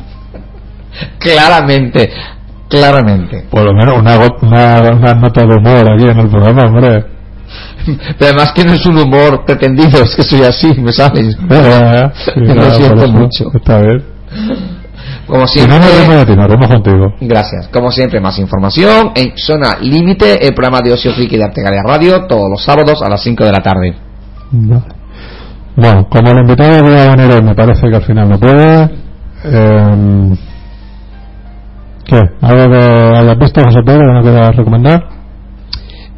Claramente, claramente. por lo menos una, una, una nota de humor aquí en el programa hombre Pero además que no es un humor pretendido, es que soy así, ¿me sabes? Sí, nada, siento mucho. está bien Como si no siempre. nos vemos contigo Gracias. Como siempre, más información en Zona Límite, el programa de Ocio Friki de Artegalia Radio, todos los sábados a las 5 de la tarde. Vale. Bueno, como el invitado voy a venir hoy, me parece que al final no puede. Eh, ¿Qué? ¿Algo que hayas visto, José Pedro, que no quieras recomendar?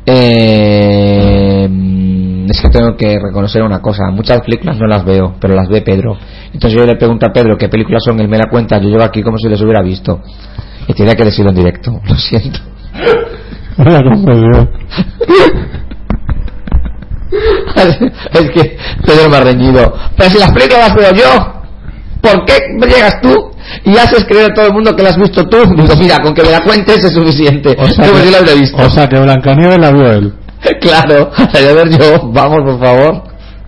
Eh, es que tengo que reconocer una cosa. Muchas películas no las veo, pero las ve Pedro. Entonces yo le pregunto a Pedro qué películas son, él me la cuenta. Yo llevo aquí como si les hubiera visto. Y tenía que decirlo en directo, lo siento. Es que Pedro me ha reñido. Pero si las películas las veo yo, ¿por qué llegas tú y haces creer a todo el mundo que las has visto tú? Digo, mira, con que me la cuentes es suficiente. O sea, que, la hubiera visto. o sea que Blancanieves la vio él. claro, a ver yo. Vamos, por favor.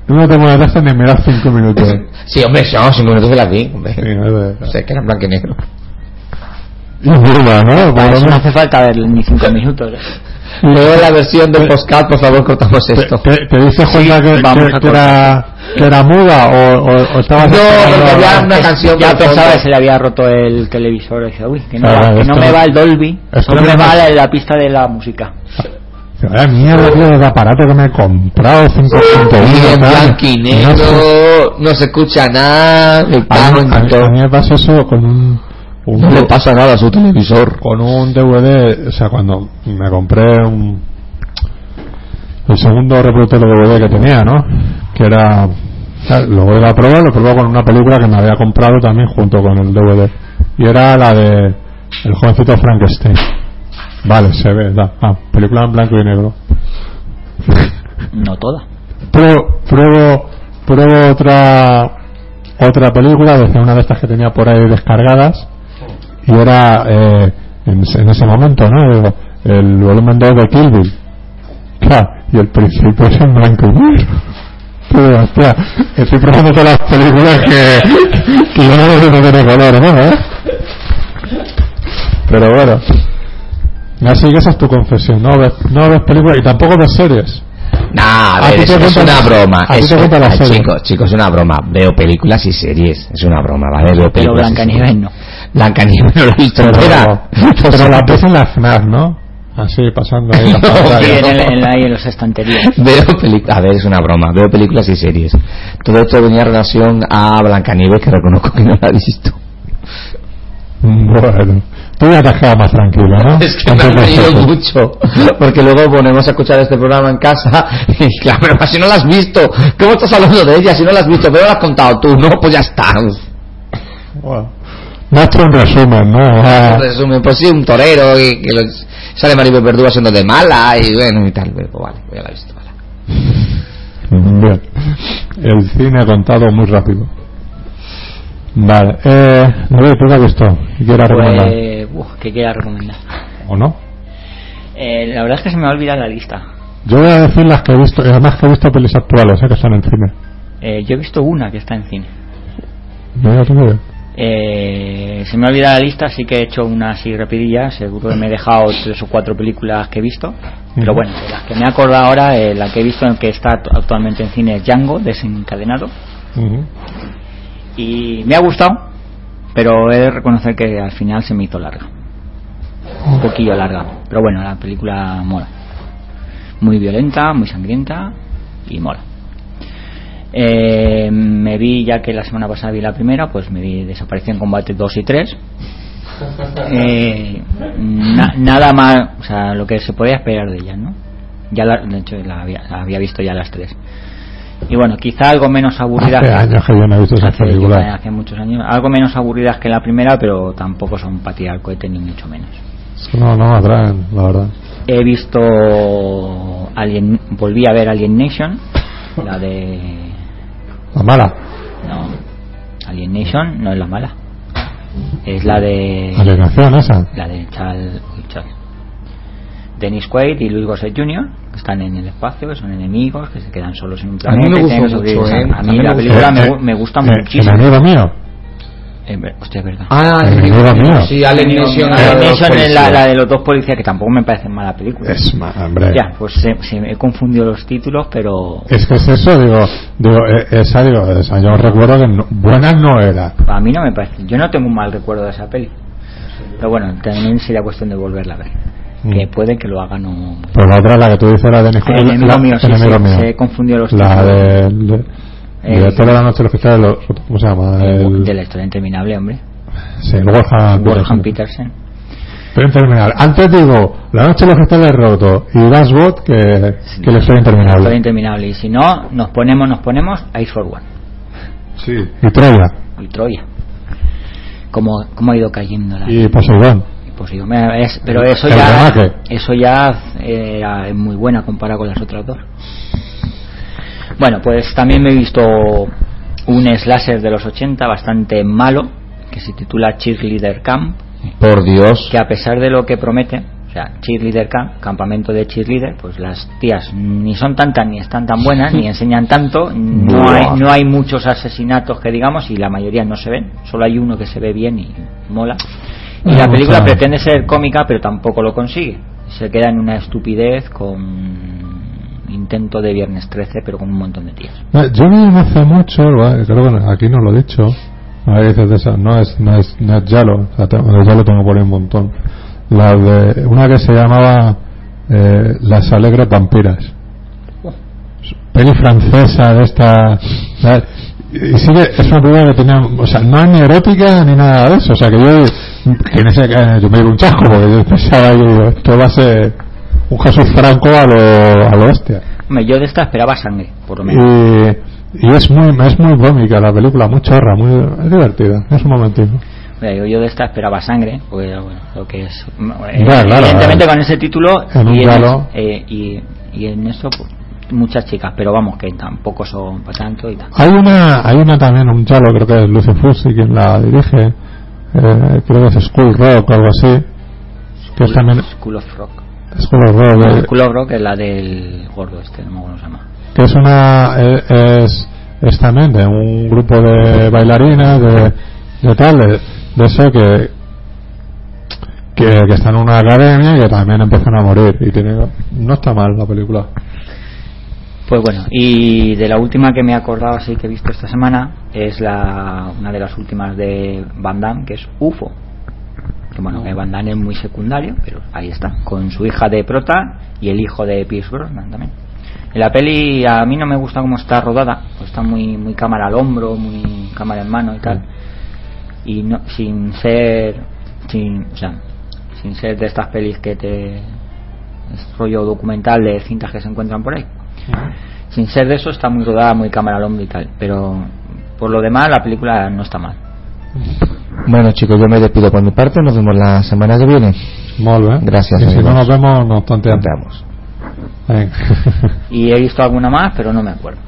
Tú no te molestaste ni mirar cinco minutos. Sí, hombre, no, cinco minutos de la vi. Hombre. Sí, no sé. Que era blanco y negro. Es ¿no? Por eso no hace falta ver ni cinco minutos. Luego la versión del postcard, por favor, cortamos esto. ¿Te, te diste cuenta que, que- que era, que era muda o, o, o estabas No, porque había una canción Ya pensaba que se le había roto el televisor y dice, uy, que no, Claro, va, que no me va el Dolby, no me va la, la pista de la música. Vaya mierda, tío, de aparato que me he comprado, 501 Y en tal. blanco y No sé. negro, no se escucha nada, cago mí, en a mí- a mí me pasó eso con un, un- No le pasa nada a su televisor. con un DVD, o sea, cuando me compré un, el segundo reproductor de DVD que tenía, ¿no? Que era, lo voy a probar, lo probé con una película que me había comprado también junto con el DVD. Y era la de El jovencito Frankenstein. Vale, se ve, da. Ah, película en blanco y negro. No toda. Pruebo, pruebo, pruebo otra otra película, desde una de estas que tenía por ahí descargadas, y era eh, en, en ese momento, ¿no? El, el volumen 2 de Kill Bill. Claro, y el principio es en blanco y negro. Pero, hostia, estoy probando todas las películas que, que yo no no tiene color, ¿no? ¿Eh? Pero bueno. Así que esa es tu confesión, no ves, no ves películas y tampoco ves series. Nah, a A ver, te es, una broma. las chicos, chicos, es una broma. Veo películas y series. Es una broma, ¿vale? Veo Pero películas. y Blancanieves series. no. Blancanieves no la he visto Pero, entera. pero la ves en la FNAC, ¿no? Así, pasando ahí la No, pantalla. Sí, en, el- en, ahí en los estanterías. Veo películas, a ver, es una broma, veo películas y series. Todo esto venía en relación a Blancanieves, que reconozco que no la he visto. Bueno, tú ya te más tranquilo, ¿no? Es que me Antes han reído esto. mucho, porque luego ponemos a escuchar este programa en casa y claro, pero si no la has visto, ¿cómo estás hablando de ella si no la has visto? Pero la has contado tú, no, pues ya está. Bueno, has hecho un resumen, ¿no? Ah, En resumen, pues sí, un torero y que los- sale Maribel Verdú siendo de mala y bueno y tal, pero vale, pues ya la he visto. Vale. Bien. El cine contado muy rápido. Vale. Eh, David, ¿tú qué has visto? ¿Y quieres recomendar? Pues, uf, ¿qué quiera recomendar? ¿O no? Eh, la verdad es que se me va a olvidar la lista. Yo voy a decir las que he visto, además que he visto pelis actuales, ¿eh? que están en cine. Eh, yo he visto una que está en cine. Mira tú, bien. Eh, se me ha olvidado la lista, así que he hecho una así rapidilla. Seguro que me he dejado tres o cuatro películas que he visto. Pero bueno, de las que me he acordado ahora, eh, la que he visto en que está act- actualmente en cine es Django, desencadenado. Y me ha gustado, pero he de reconocer que al final se me hizo larga. Un poquillo larga. Pero bueno, la película mola. Muy violenta, muy sangrienta y mola. Eh, me vi, ya que la semana pasada vi la primera, pues me vi Desaparición en Combate 2 y 3. Eh, na- nada más, o sea, lo que se podía esperar de ella, ¿no? Ya la, de hecho, la había, la había visto ya las tres. Y bueno, quizá algo menos aburrida. Hace que- años que yo no he visto esas hace, películas. hace muchos años. Algo menos aburridas que la primera, pero tampoco son para tirar cohete ni mucho menos. No, no atraen, la verdad. He visto Alien, volví a ver Alien Nation, la de La mala. no, Alien Nation no es la mala, es la de Alienación esa. la de Charles. Dennis Quaid y Louis Gossett Jr. que están en el espacio, que son enemigos, que se quedan solos en un A mí planeta. me y gustó tienen que mucho. ¿eh? A A mí mí me la película me, Eh, gu- me gusta eh, muchísimo. Enemigo mío. Eh, hostia, es verdad. Ah, El. Sí, Alien Nation, Alien la la, la de los dos policías, que tampoco me parece mala película. Es, ma- hombre. Ya, pues se, se me he confundido los títulos, pero Es que es eso, digo, digo, eh, esa, digo, esa, yo recuerdo que no- buena no era. a mí no me parece. Yo no tengo un mal recuerdo de esa peli. Pero bueno, también sería cuestión de volverla a ver. Mm. Que puede que lo haga no. Pues la otra, la que tú dices, la de El enemigo la- mío, sí, sí, se he confundido los La títulos. de, de, Director de la noche de los cristales, los- ¿cómo se llama? El, de la historia interminable, hombre. sí, el Wolfgang Wolfgang Petersen. Petersen. Pero interminable. Antes digo, la noche de los cristales roto y Das Bot que, que la historia La historia interminable. interminable. Y si no, nos ponemos, nos ponemos Ice for One. Sí. Y Troya. Y Troya. Como, como ha ido cayendo la. Y Poseidón. Pues digo, es- pero eso El ya, eso ya eh, era muy buena comparada con las otras dos. Bueno, pues también me he visto un slasher de los 80 bastante malo que se titula Cheerleader Camp, Por Dios. que a pesar de lo que promete, o sea, Cheerleader Camp, campamento de cheerleader, pues las tías ni son tantas ni están tan buenas ni enseñan tanto, no hay, no hay muchos asesinatos que digamos y la mayoría no se ven, solo hay uno que se ve bien y mola. Y la película pretende ser cómica, pero tampoco lo consigue. Se queda en una estupidez con intento de Viernes 13, pero con un montón de tías. Eh, Yo vi no hace mucho, creo que aquí no lo he dicho. A ver, dices de esa, no es, no es, no es Yalo, o sea, tengo por ahí un montón. La de, una que se llamaba eh, Las Alegres Vampiras. Peli francesa de esta. Y sí es una película que tenía, o sea, no es ni erótica ni nada de eso, o sea, que yo, que en ese, que yo me di un chasco porque yo pensaba que esto va a ser un Jesús Franco a lo, a lo bestia Hombre, yo de esta esperaba sangre, por lo menos. y, y es muy es muy cómica la película muy chorra muy es divertida es un momentito yo- yo de esta esperaba sangre, porque bueno, lo que es. eh, Ya, claro, evidentemente eh. con ese título En y, en galo. es- eh, y, y en eso pues, muchas chicas, pero vamos, que tampoco son para tanto y tal. hay una hay una también un chalo creo que es Lucy Fusi quien la dirige eh, creo que es School Rock o algo así que es también School of Rock. School of Rock No, School of Rock es la del gordo este, no me acuerdo cómo se llama. que es una eh, es, es también de un grupo de bailarinas de, de tal de, de eso que, que que están en una academia y que también empiezan a morir y tiene no está mal la película Pues bueno, y de la última que me he acordado así que he visto esta semana es la una de las últimas de Van Damme, que es UFO. Que bueno, que Van Damme es muy secundario, pero ahí está, con su hija de prota y el hijo de Pierce Brosnan también. En la peli a mí no me gusta cómo está rodada, pues está muy muy cámara al hombro, muy cámara en mano y tal. Y no, sin ser sin, o sea, sin ser de estas pelis que te es rollo documental de cintas que se encuentran por ahí. Sin ser de eso está muy rodada muy cámara al hombro y tal pero por lo demás la película no está mal Bueno, chicos, yo me despido por mi parte. Nos vemos la semana que viene. Molt bé. Gracias, I si no nos vemos, nos. Venga. y he visto alguna más pero no me acuerdo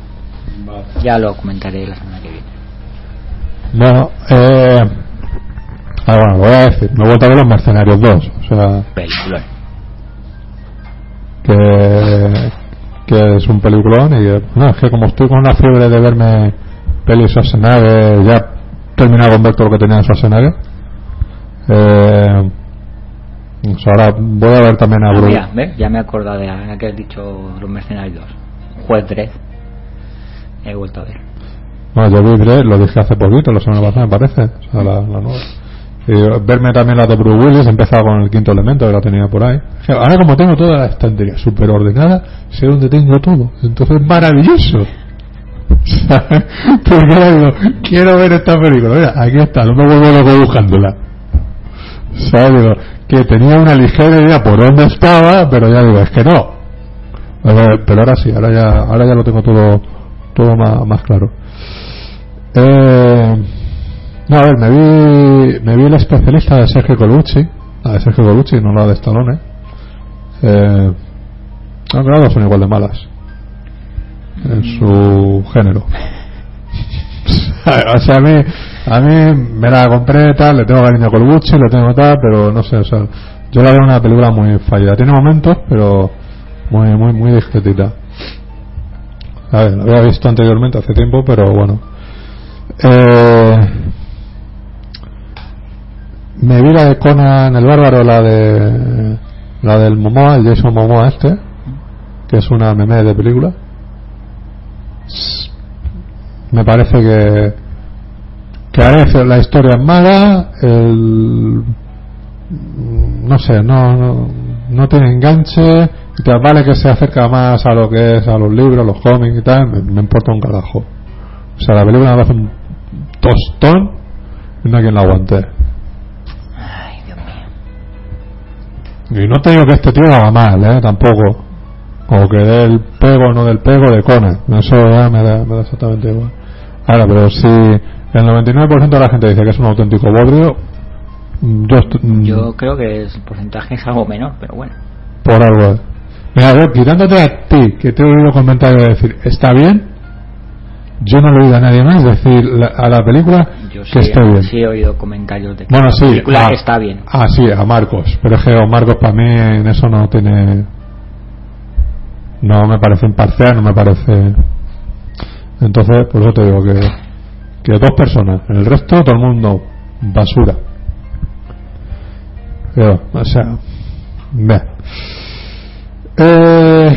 ya lo comentaré la semana que viene bueno, eh... Ah, bueno, lo voy a decir. Me he vuelto a ver Los Mercenarios 2. O sea, película que, que es un peliculón y no, es que como estoy con la fiebre de verme pelis Schwarzenegger, ya he terminado con ver todo lo que tenía en Schwarzenegger. Eh, o sea, ahora voy a ver también a Ah, Bruce. mira, ¿ves? ya me he acordado de la que has dicho los mercenarios 2 juez Dredd he vuelto a ver Bueno, yo vi Dredd, lo dije hace poquito, la semana pasada me parece, o sea, la, la nueva. Y verme también la de Bruce Willis, he empezado con el quinto elemento que la tenía por ahí. O sea, Ahora como tengo toda la estantería súper ordenada, sé dónde tengo todo. Entonces es maravilloso. Porque digo, quiero ver esta película. Mira, aquí está, no me vuelvo loco buscándola. ¿Sabes? Que tenía una ligera idea por dónde estaba, pero ya digo, es que no. Pero, ahora sí, ahora ya, ahora ya lo tengo todo, todo más, claro. Eh, no, a ver, me vi, me vi el especialista de Sergio Colucci, la de Sergio Colucci, no la de Stallone. Eh, no, dos son igual de malas en su género. o sea, a mí, a mí me la compré tal, le tengo cariño a Colucci, le tengo tal, pero no sé, o sea, yo la veo una película muy fallida. Tiene momentos, pero muy, muy, muy discretita. A ver, la había visto anteriormente hace tiempo, pero bueno. Eh, me vi la de Conan el Bárbaro, la de la del Momoa, el Jason Momoa este, que es una meme de película. Me parece que que a veces la historia es mala, el no sé, no, no, no tiene enganche, y te vale que se acerca más a lo que es a los libros, los cómics y tal, me, me importa un carajo. O sea, la película me hace un tostón y no hay quien la aguante. ay Dios mío Y no te digo que este tío haga mal, ¿eh? Tampoco. O que dé el pego o no del pego de Conan. Eso ya me da, me da exactamente igual. Ahora, pero si el 99% de la gente dice que es un auténtico bodrio, Yo, mm, Yo creo que el porcentaje es algo menor, pero bueno. por algo. Mira, yo, quitándote a ti, que te he oído comentarios de decir, ¿está bien? Yo no le he oído a nadie más decir la- a la película Yo sí, que esté bien. sí he oído comentarios de que Bueno, la sí. película ah, está bien. Ah, sí, a Marcos. Pero es que a Marcos para mí en eso no tiene. No me parece imparcial, no me parece. Entonces, por eso te digo que. Que dos personas. El resto, todo el mundo, basura. Pero, o sea. Ve. Eh,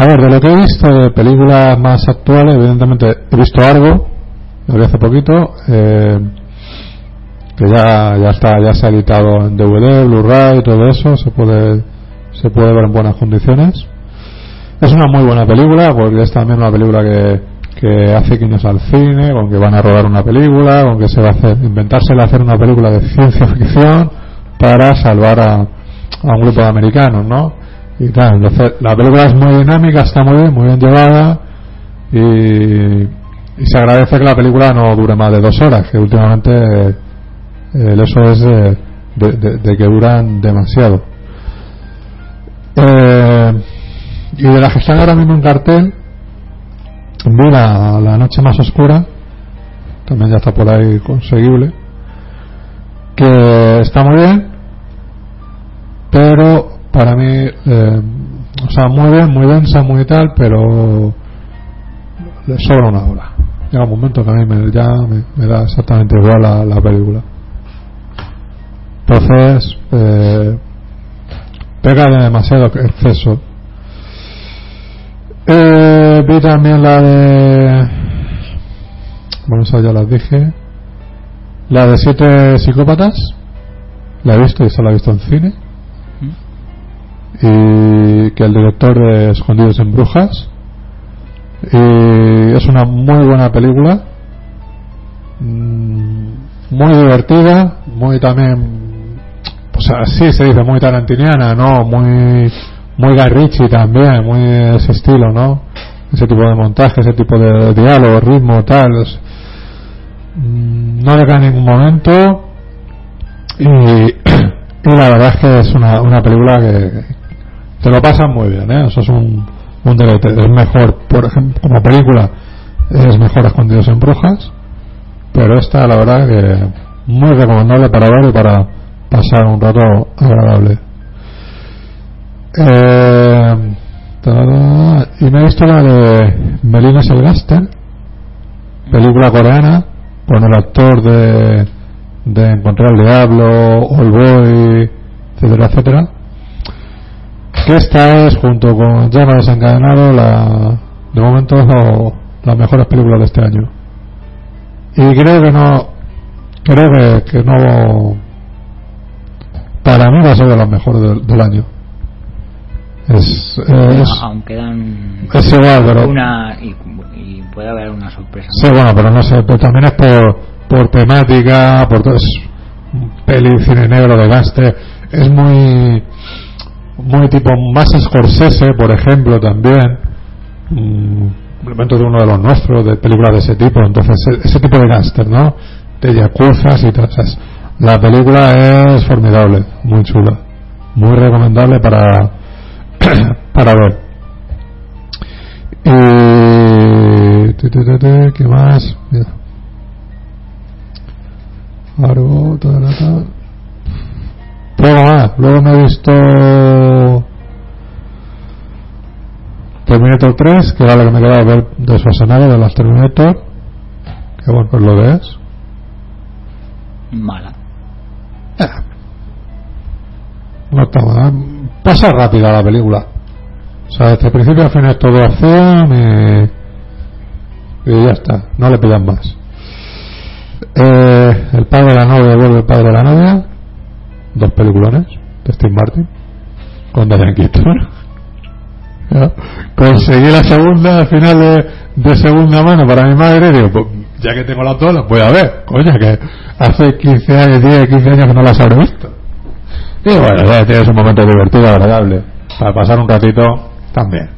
a ver, de lo que he visto de películas más actuales, evidentemente he visto algo, lo vi hace poquito, eh, que ya, ya está, ya se ha editado en DVD, Blu-ray, todo eso, se puede, se puede ver en buenas condiciones. Es una muy buena película, porque es también una película que, que hace guiños al cine, con que van a rodar una película, con que se va a hacer, inventársela hacer una película de ciencia ficción para salvar a, a un grupo de americanos, ¿no? Y tal, entonces la película es muy dinámica, está muy bien, muy bien llevada y, y se agradece que la película no dure más de dos horas, que últimamente eh, eso es de- de que duran demasiado. Eh, y de las que ahora mismo en cartel, vi la, noche más oscura, también ya está por ahí conseguible, que está muy bien, pero para mí, eh, o sea, muy bien, muy densa, muy tal, pero le sobra una hora. Llega un momento que a mí me, ya me, me da exactamente igual la, la película. Entonces, eh, pega de demasiado exceso. Eh, vi también la de. Bueno, esa ya las dije. La de Siete Psicópatas. La he visto y esa la he visto en cine. Y que el director de Escondidos en Brujas. Y es una muy buena película. Mm, Muy divertida. Muy también. O sea, sí se dice muy tarantiniana, ¿no? Muy. Muy Guy Ritchie también, muy ese estilo, ¿no? Ese tipo de montaje, ese tipo de diálogo, ritmo, tal. mm, no le cae en ningún momento. Y, y la verdad es que es una, una película que te lo pasan muy bien, ¿eh? Eso es un, un deleite. Es mejor, por ejemplo, como película, es mejor Escondidos en Brujas. Pero esta, la verdad, que muy recomendable para ver y para pasar un rato agradable. Eh, y me he visto la de Melina Selgaster, película coreana, con el actor de, de Encontrar al Diablo, All Boy, etcétera, etcétera. Que esta es, junto con Llama Desencadenado, la, de momento las mejores películas de este año. Y creo que no, creo que no, para mí va a ser de las mejores del, del año. Es, es, Aún quedan es igual, pero una y, y puede haber una sorpresa. Sí, bueno, pero no sé, pero también es por, por temática, por todo, es un peli cine negro de gaste, es muy, muy tipo más Scorsese, por ejemplo, también, mm, elemento de uno de los nuestros, de películas de ese tipo, entonces e- ese tipo de gángster, ¿no? De yacuzas y tal, o sea, es- la película es formidable, muy chula, muy recomendable para, para ver. Y... ¿Qué más? Ta. Luego más. Luego me he visto... Terminator 3, que era lo que me quedaba ver de Schwarzenegger, de las Terminator. Que bueno, pues lo ves. Mala. No está mal. Pasa rápida la película. O sea, desde el principio al final todo acción y, ya está. No le pidan más. Eh, el padre de la novia vuelve el padre de la novia. Dos peliculones de Steve Martin. Con Diane Keaton. Ya. Conseguí la segunda al final de, segunda mano para mi madre. Digo, pues, ya que tengo las dos, las voy a ver. Coño, que hace 15 años, 10, 15 años que no las habré visto. Y bueno, ya tienes un momento divertido, agradable. Para pasar un ratito también.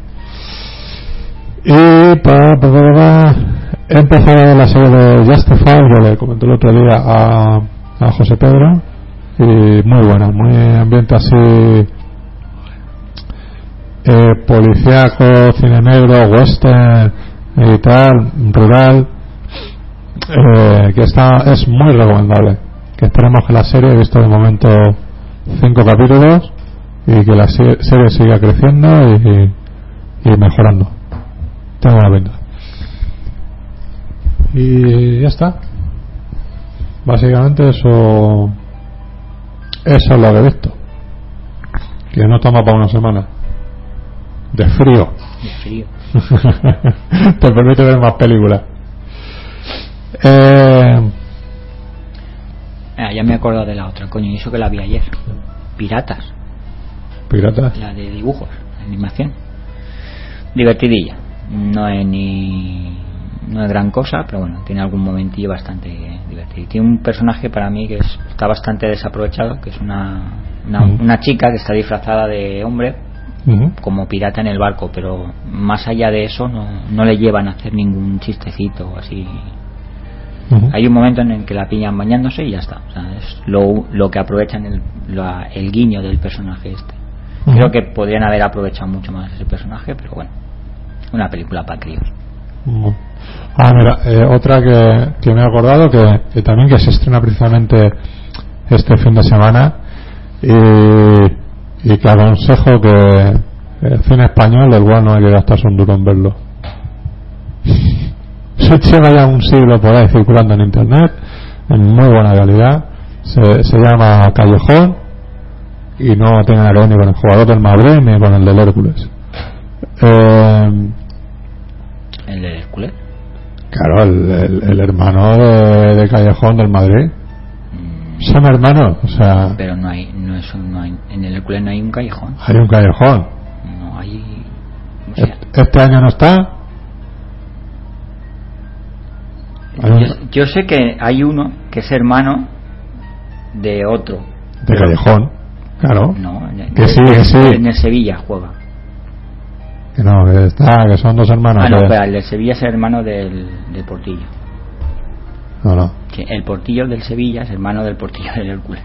Y pa, pa, empezado la serie de Justified, que le comenté el otro día a, a José Pedro, y muy buena, muy ambiente así eh, policíaco, cine negro, western y tal, rural, eh, que está, es muy recomendable. Que esperemos que la serie, visto de momento cinco capítulos, y que la se- serie siga creciendo y, y mejorando. Tengo una pinta. Y ya está. Básicamente eso, eso es lo que he visto. Que no toma para una semana. De frío. De frío. Te permite ver más películas. Eh, Ah, ya me he acordado de la otra, coño, y eso que la vi ayer. Piratas, piratas. la de dibujos, animación. Divertidilla. No es ni. No es gran cosa, pero bueno, tiene algún momentillo bastante divertido. Y Tiene un personaje para mí que es- está bastante desaprovechado, que es una, una, una chica que está disfrazada de hombre como pirata en el barco, pero más allá de eso no, no le llevan a hacer ningún chistecito o Hay un momento en el que la pillan bañándose y ya está. O sea, es lo, lo que aprovechan el, la- el guiño del personaje este. Creo que podrían haber aprovechado mucho más ese personaje, pero bueno, una película para críos. Ujú. Ah, mira, eh, otra que, que me he acordado que, que también que se estrena precisamente este fin de semana y, y que aconsejo que el cine español cual no hay que gastarse un duro en verlo. Se lleva ya un siglo por ahí circulando en internet en muy buena calidad. Se, se llama Callejón y no tiene nada que ver ni con el jugador del Madrid ni con el del Hércules. Eh, El de Hércules. Claro, el, el- el hermano de, de Callejón del Madrid. mm, Son hermanos, o sea, Pero no hay, no es un- no hay, en el Hércules no hay un callejón. hay un Callejón. No hay. o sea, Est- Este año no está. Yo, yo sé que hay uno que es hermano de otro. de Callejón, claro. No, en- Que sí, que sí. En el Sevilla juega. Que no, que está, que son dos hermanos. Ah, no, espera, el del Sevilla es hermano del, del Portillo. no, no, Que el Portillo del Sevilla es hermano del Portillo del Hércules.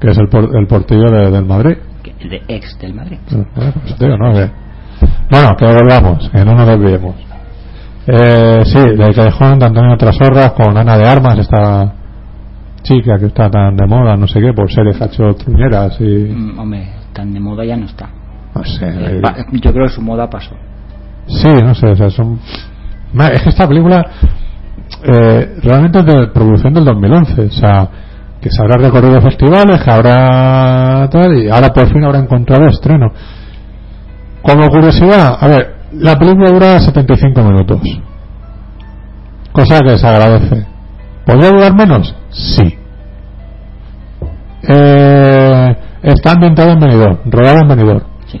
que es el, por- el portillo de- del Madrid. que- El de ex del Madrid. Bueno, pues ¿no? Que- Bueno, que volvamos, que no nos desviemos. Eh, sí, de Callejón de Antonio Trasorras con Ana de Armas, esta chica que está tan de moda, no sé qué, por series hacho truñeras y. Mm, hombre, tan de moda ya no está. No sé. Eh, eh, yo creo que su moda pasó. Sí, no sé, o sea, son. Es que esta película eh, realmente es de producción del 2011, o sea, que se habrá recorrido festivales, que habrá tal, y ahora por fin habrá encontrado estreno. Como curiosidad, a ver, la película dura 75 minutos, cosa que se agradece. ¿Podría durar menos? Sí. Eh, está ambientado en Benidorm, rodado en Benidorm. Sí.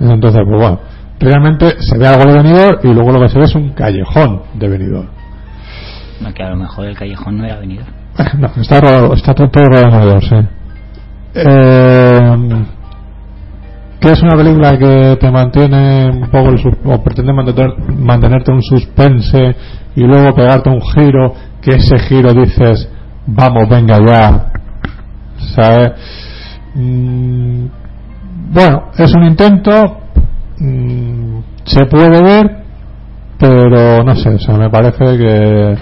Entonces, pues bueno, realmente se ve algo de Benidorm y luego lo que se ve es un callejón de Benidorm. No, que a lo mejor el callejón no era venido. No, está, rodado- está todo todo rodado en Benidorm, sí. Eh, que es una película que te mantiene un poco el o pretende mantener, mantenerte un suspense y luego pegarte un giro que ese giro dices vamos venga ya ¿sabes? Mm, bueno es un intento mm, se puede ver pero no sé o sea me parece que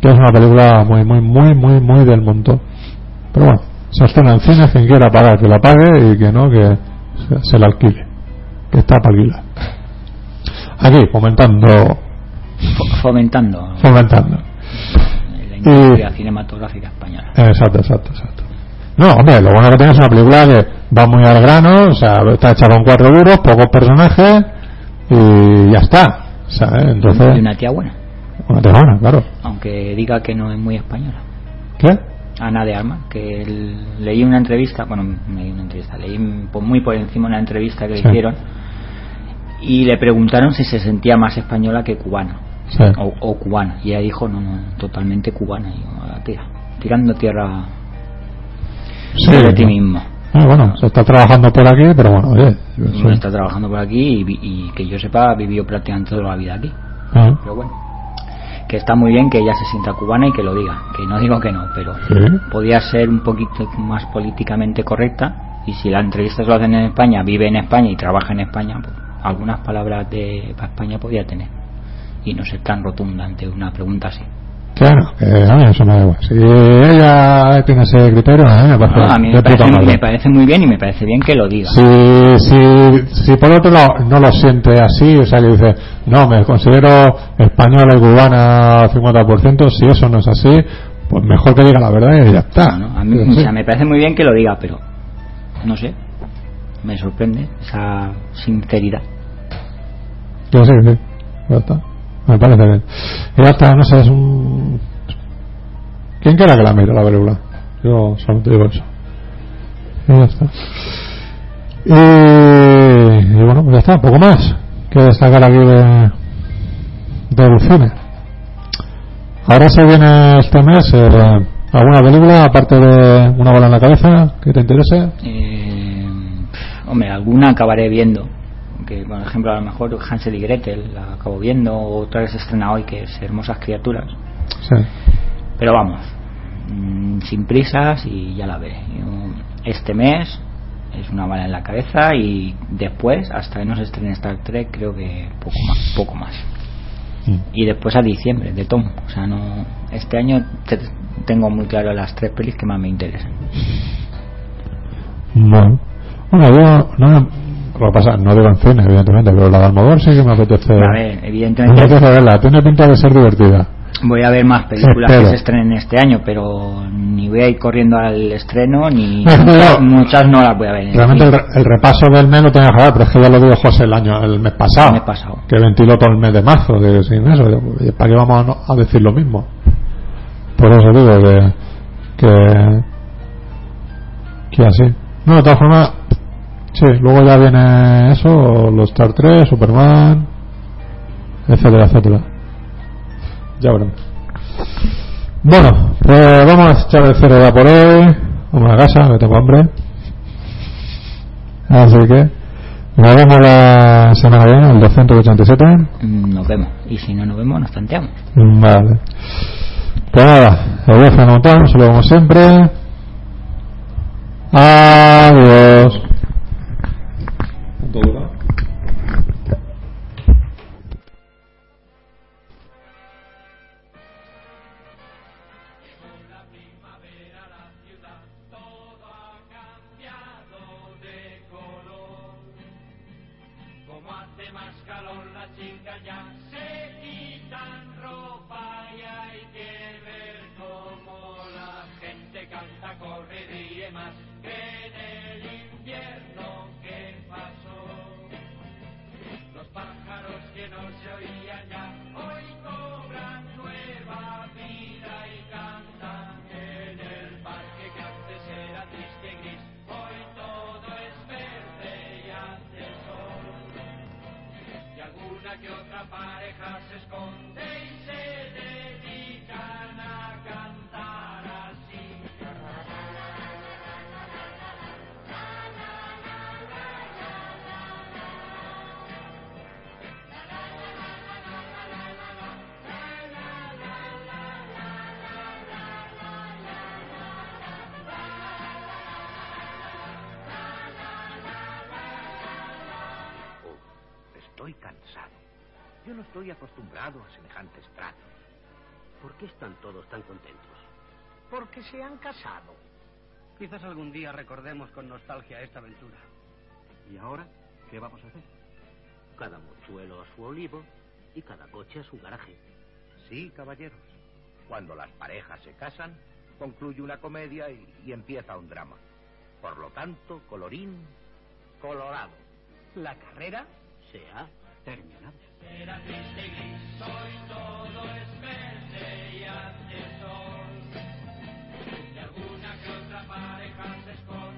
que es una película muy muy muy muy muy del montón pero bueno se estrena en cines quien quiera pagar que la pague y que no que se, se la alquile que está para alquilar aquí comentando Fo- Fomentando fomentando la industria cinematográfica española. exacto exacto exacto no hombre lo bueno que tiene es una película que va muy al grano o sea está hecha con cuatro duros pocos personajes y ya está ¿sabes? Y entonces una tía buena, una tejona claro aunque diga que no es muy española. ¿qué? Ana de Armas, que el- leí una entrevista, bueno, leí una entrevista, leí muy por encima una entrevista que le Sí. hicieron y le preguntaron si se sentía más española que cubana Sí. o, o cubana y ella dijo no, no, totalmente cubana y yo, "Ah, tira, tirando tierra Sí, de ti mismo. Ah, bueno, se está trabajando por aquí, pero bueno, oye, eso- está trabajando por aquí y que yo sepa vivió prácticamente toda la vida aquí. Ah, Pero bueno, que está muy bien que ella se sienta cubana y que lo diga. Que no digo que no, pero podía ser un poquito más políticamente correcta. Y si la entrevista se lo hacen en España, vive en España y trabaja en España, pues algunas palabras de para España podía tener. Y no ser tan rotunda ante una pregunta así. Claro, que a mí eso me da igual. Si ella tiene ese criterio, mí me parece, No, a mí me parece, madre. me parece muy bien y me parece bien que lo diga. Si, si, si por otro lado no lo siente así, o sea, que dice, no, me considero española y cubana al 50%, si eso no es así, pues mejor que diga la verdad y ya está. No, no, a mí, Sí. o sea, me parece muy bien que lo diga, pero no sé, me sorprende esa sinceridad. Yo sí, ya está. Me parece bien. Y ya está, no sé, es un... ¿Quién quiera que la mire la película? Yo solo te digo eso. Y ya está. Y, y bueno, pues ya está, poco más que destacar aquí de, del cine. Ahora se viene este mes eh, alguna película, aparte de Una bola en la cabeza, que te interese. Eh, hombre, alguna acabaré viendo. Que, por ejemplo, a lo mejor Hansel y Gretel la acabo viendo, o otra vez estrena hoy, que es Hermosas Criaturas. Sí. Pero vamos, mm, sin prisas y ya la veré. Este mes es una bala en la cabeza y después, hasta que no se estrene Star Trek, creo que poco más. Poco más. Mm. y después a diciembre de Tom. O sea, no este año te- tengo muy claro las tres pelis que más me interesan. Bueno, bueno, yo no, lo que pasa, no en cine, evidentemente, pero la de Almodóvar sí que me apetece. A ver, me evidentemente apetece verla, tiene pinta de ser divertida. Voy a ver más películas Espero. que se estrenen este año, pero ni voy a ir corriendo al estreno ni muchas, no. muchas no las voy a ver. Realmente el, repaso del mes lo tenía que dar, pero es que ya lo dijo José el año, el mes pasado. El mes pasado. Que ventiló todo el mes de marzo, de, sin eso. Digo, "Oye, ¿Para qué vamos a, no- a decir lo mismo? Por eso digo que. que. que así. No, de todas formas, sí, luego ya viene eso, los Star 3, Superman, etcétera, etcétera. Ya veremos. Bueno, pues vamos a echar el cero ya por hoy. Vamos a casa, que tengo hambre. Así que nos vemos la semana que viene, el 287. Mm, Nos vemos. Y si no nos vemos, nos tanteamos. Vale. Pues nada, el wifi no montamos, lo como siempre. Adiós. Se esconde Yo no estoy acostumbrado a semejantes tratos. ¿Por qué están todos tan contentos? Porque se han casado. Quizás algún día recordemos con nostalgia esta aventura. ¿Y ahora qué vamos a hacer? Cada mochuelo a su olivo y cada coche a su garaje. Sí, caballeros. Cuando las parejas se casan, concluye una comedia y, y empieza un drama. Por lo tanto, colorín colorado. La carrera Se ha terminado. Era triste y gris, hoy todo es verde y hace sol. De alguna que otra pareja se esconde.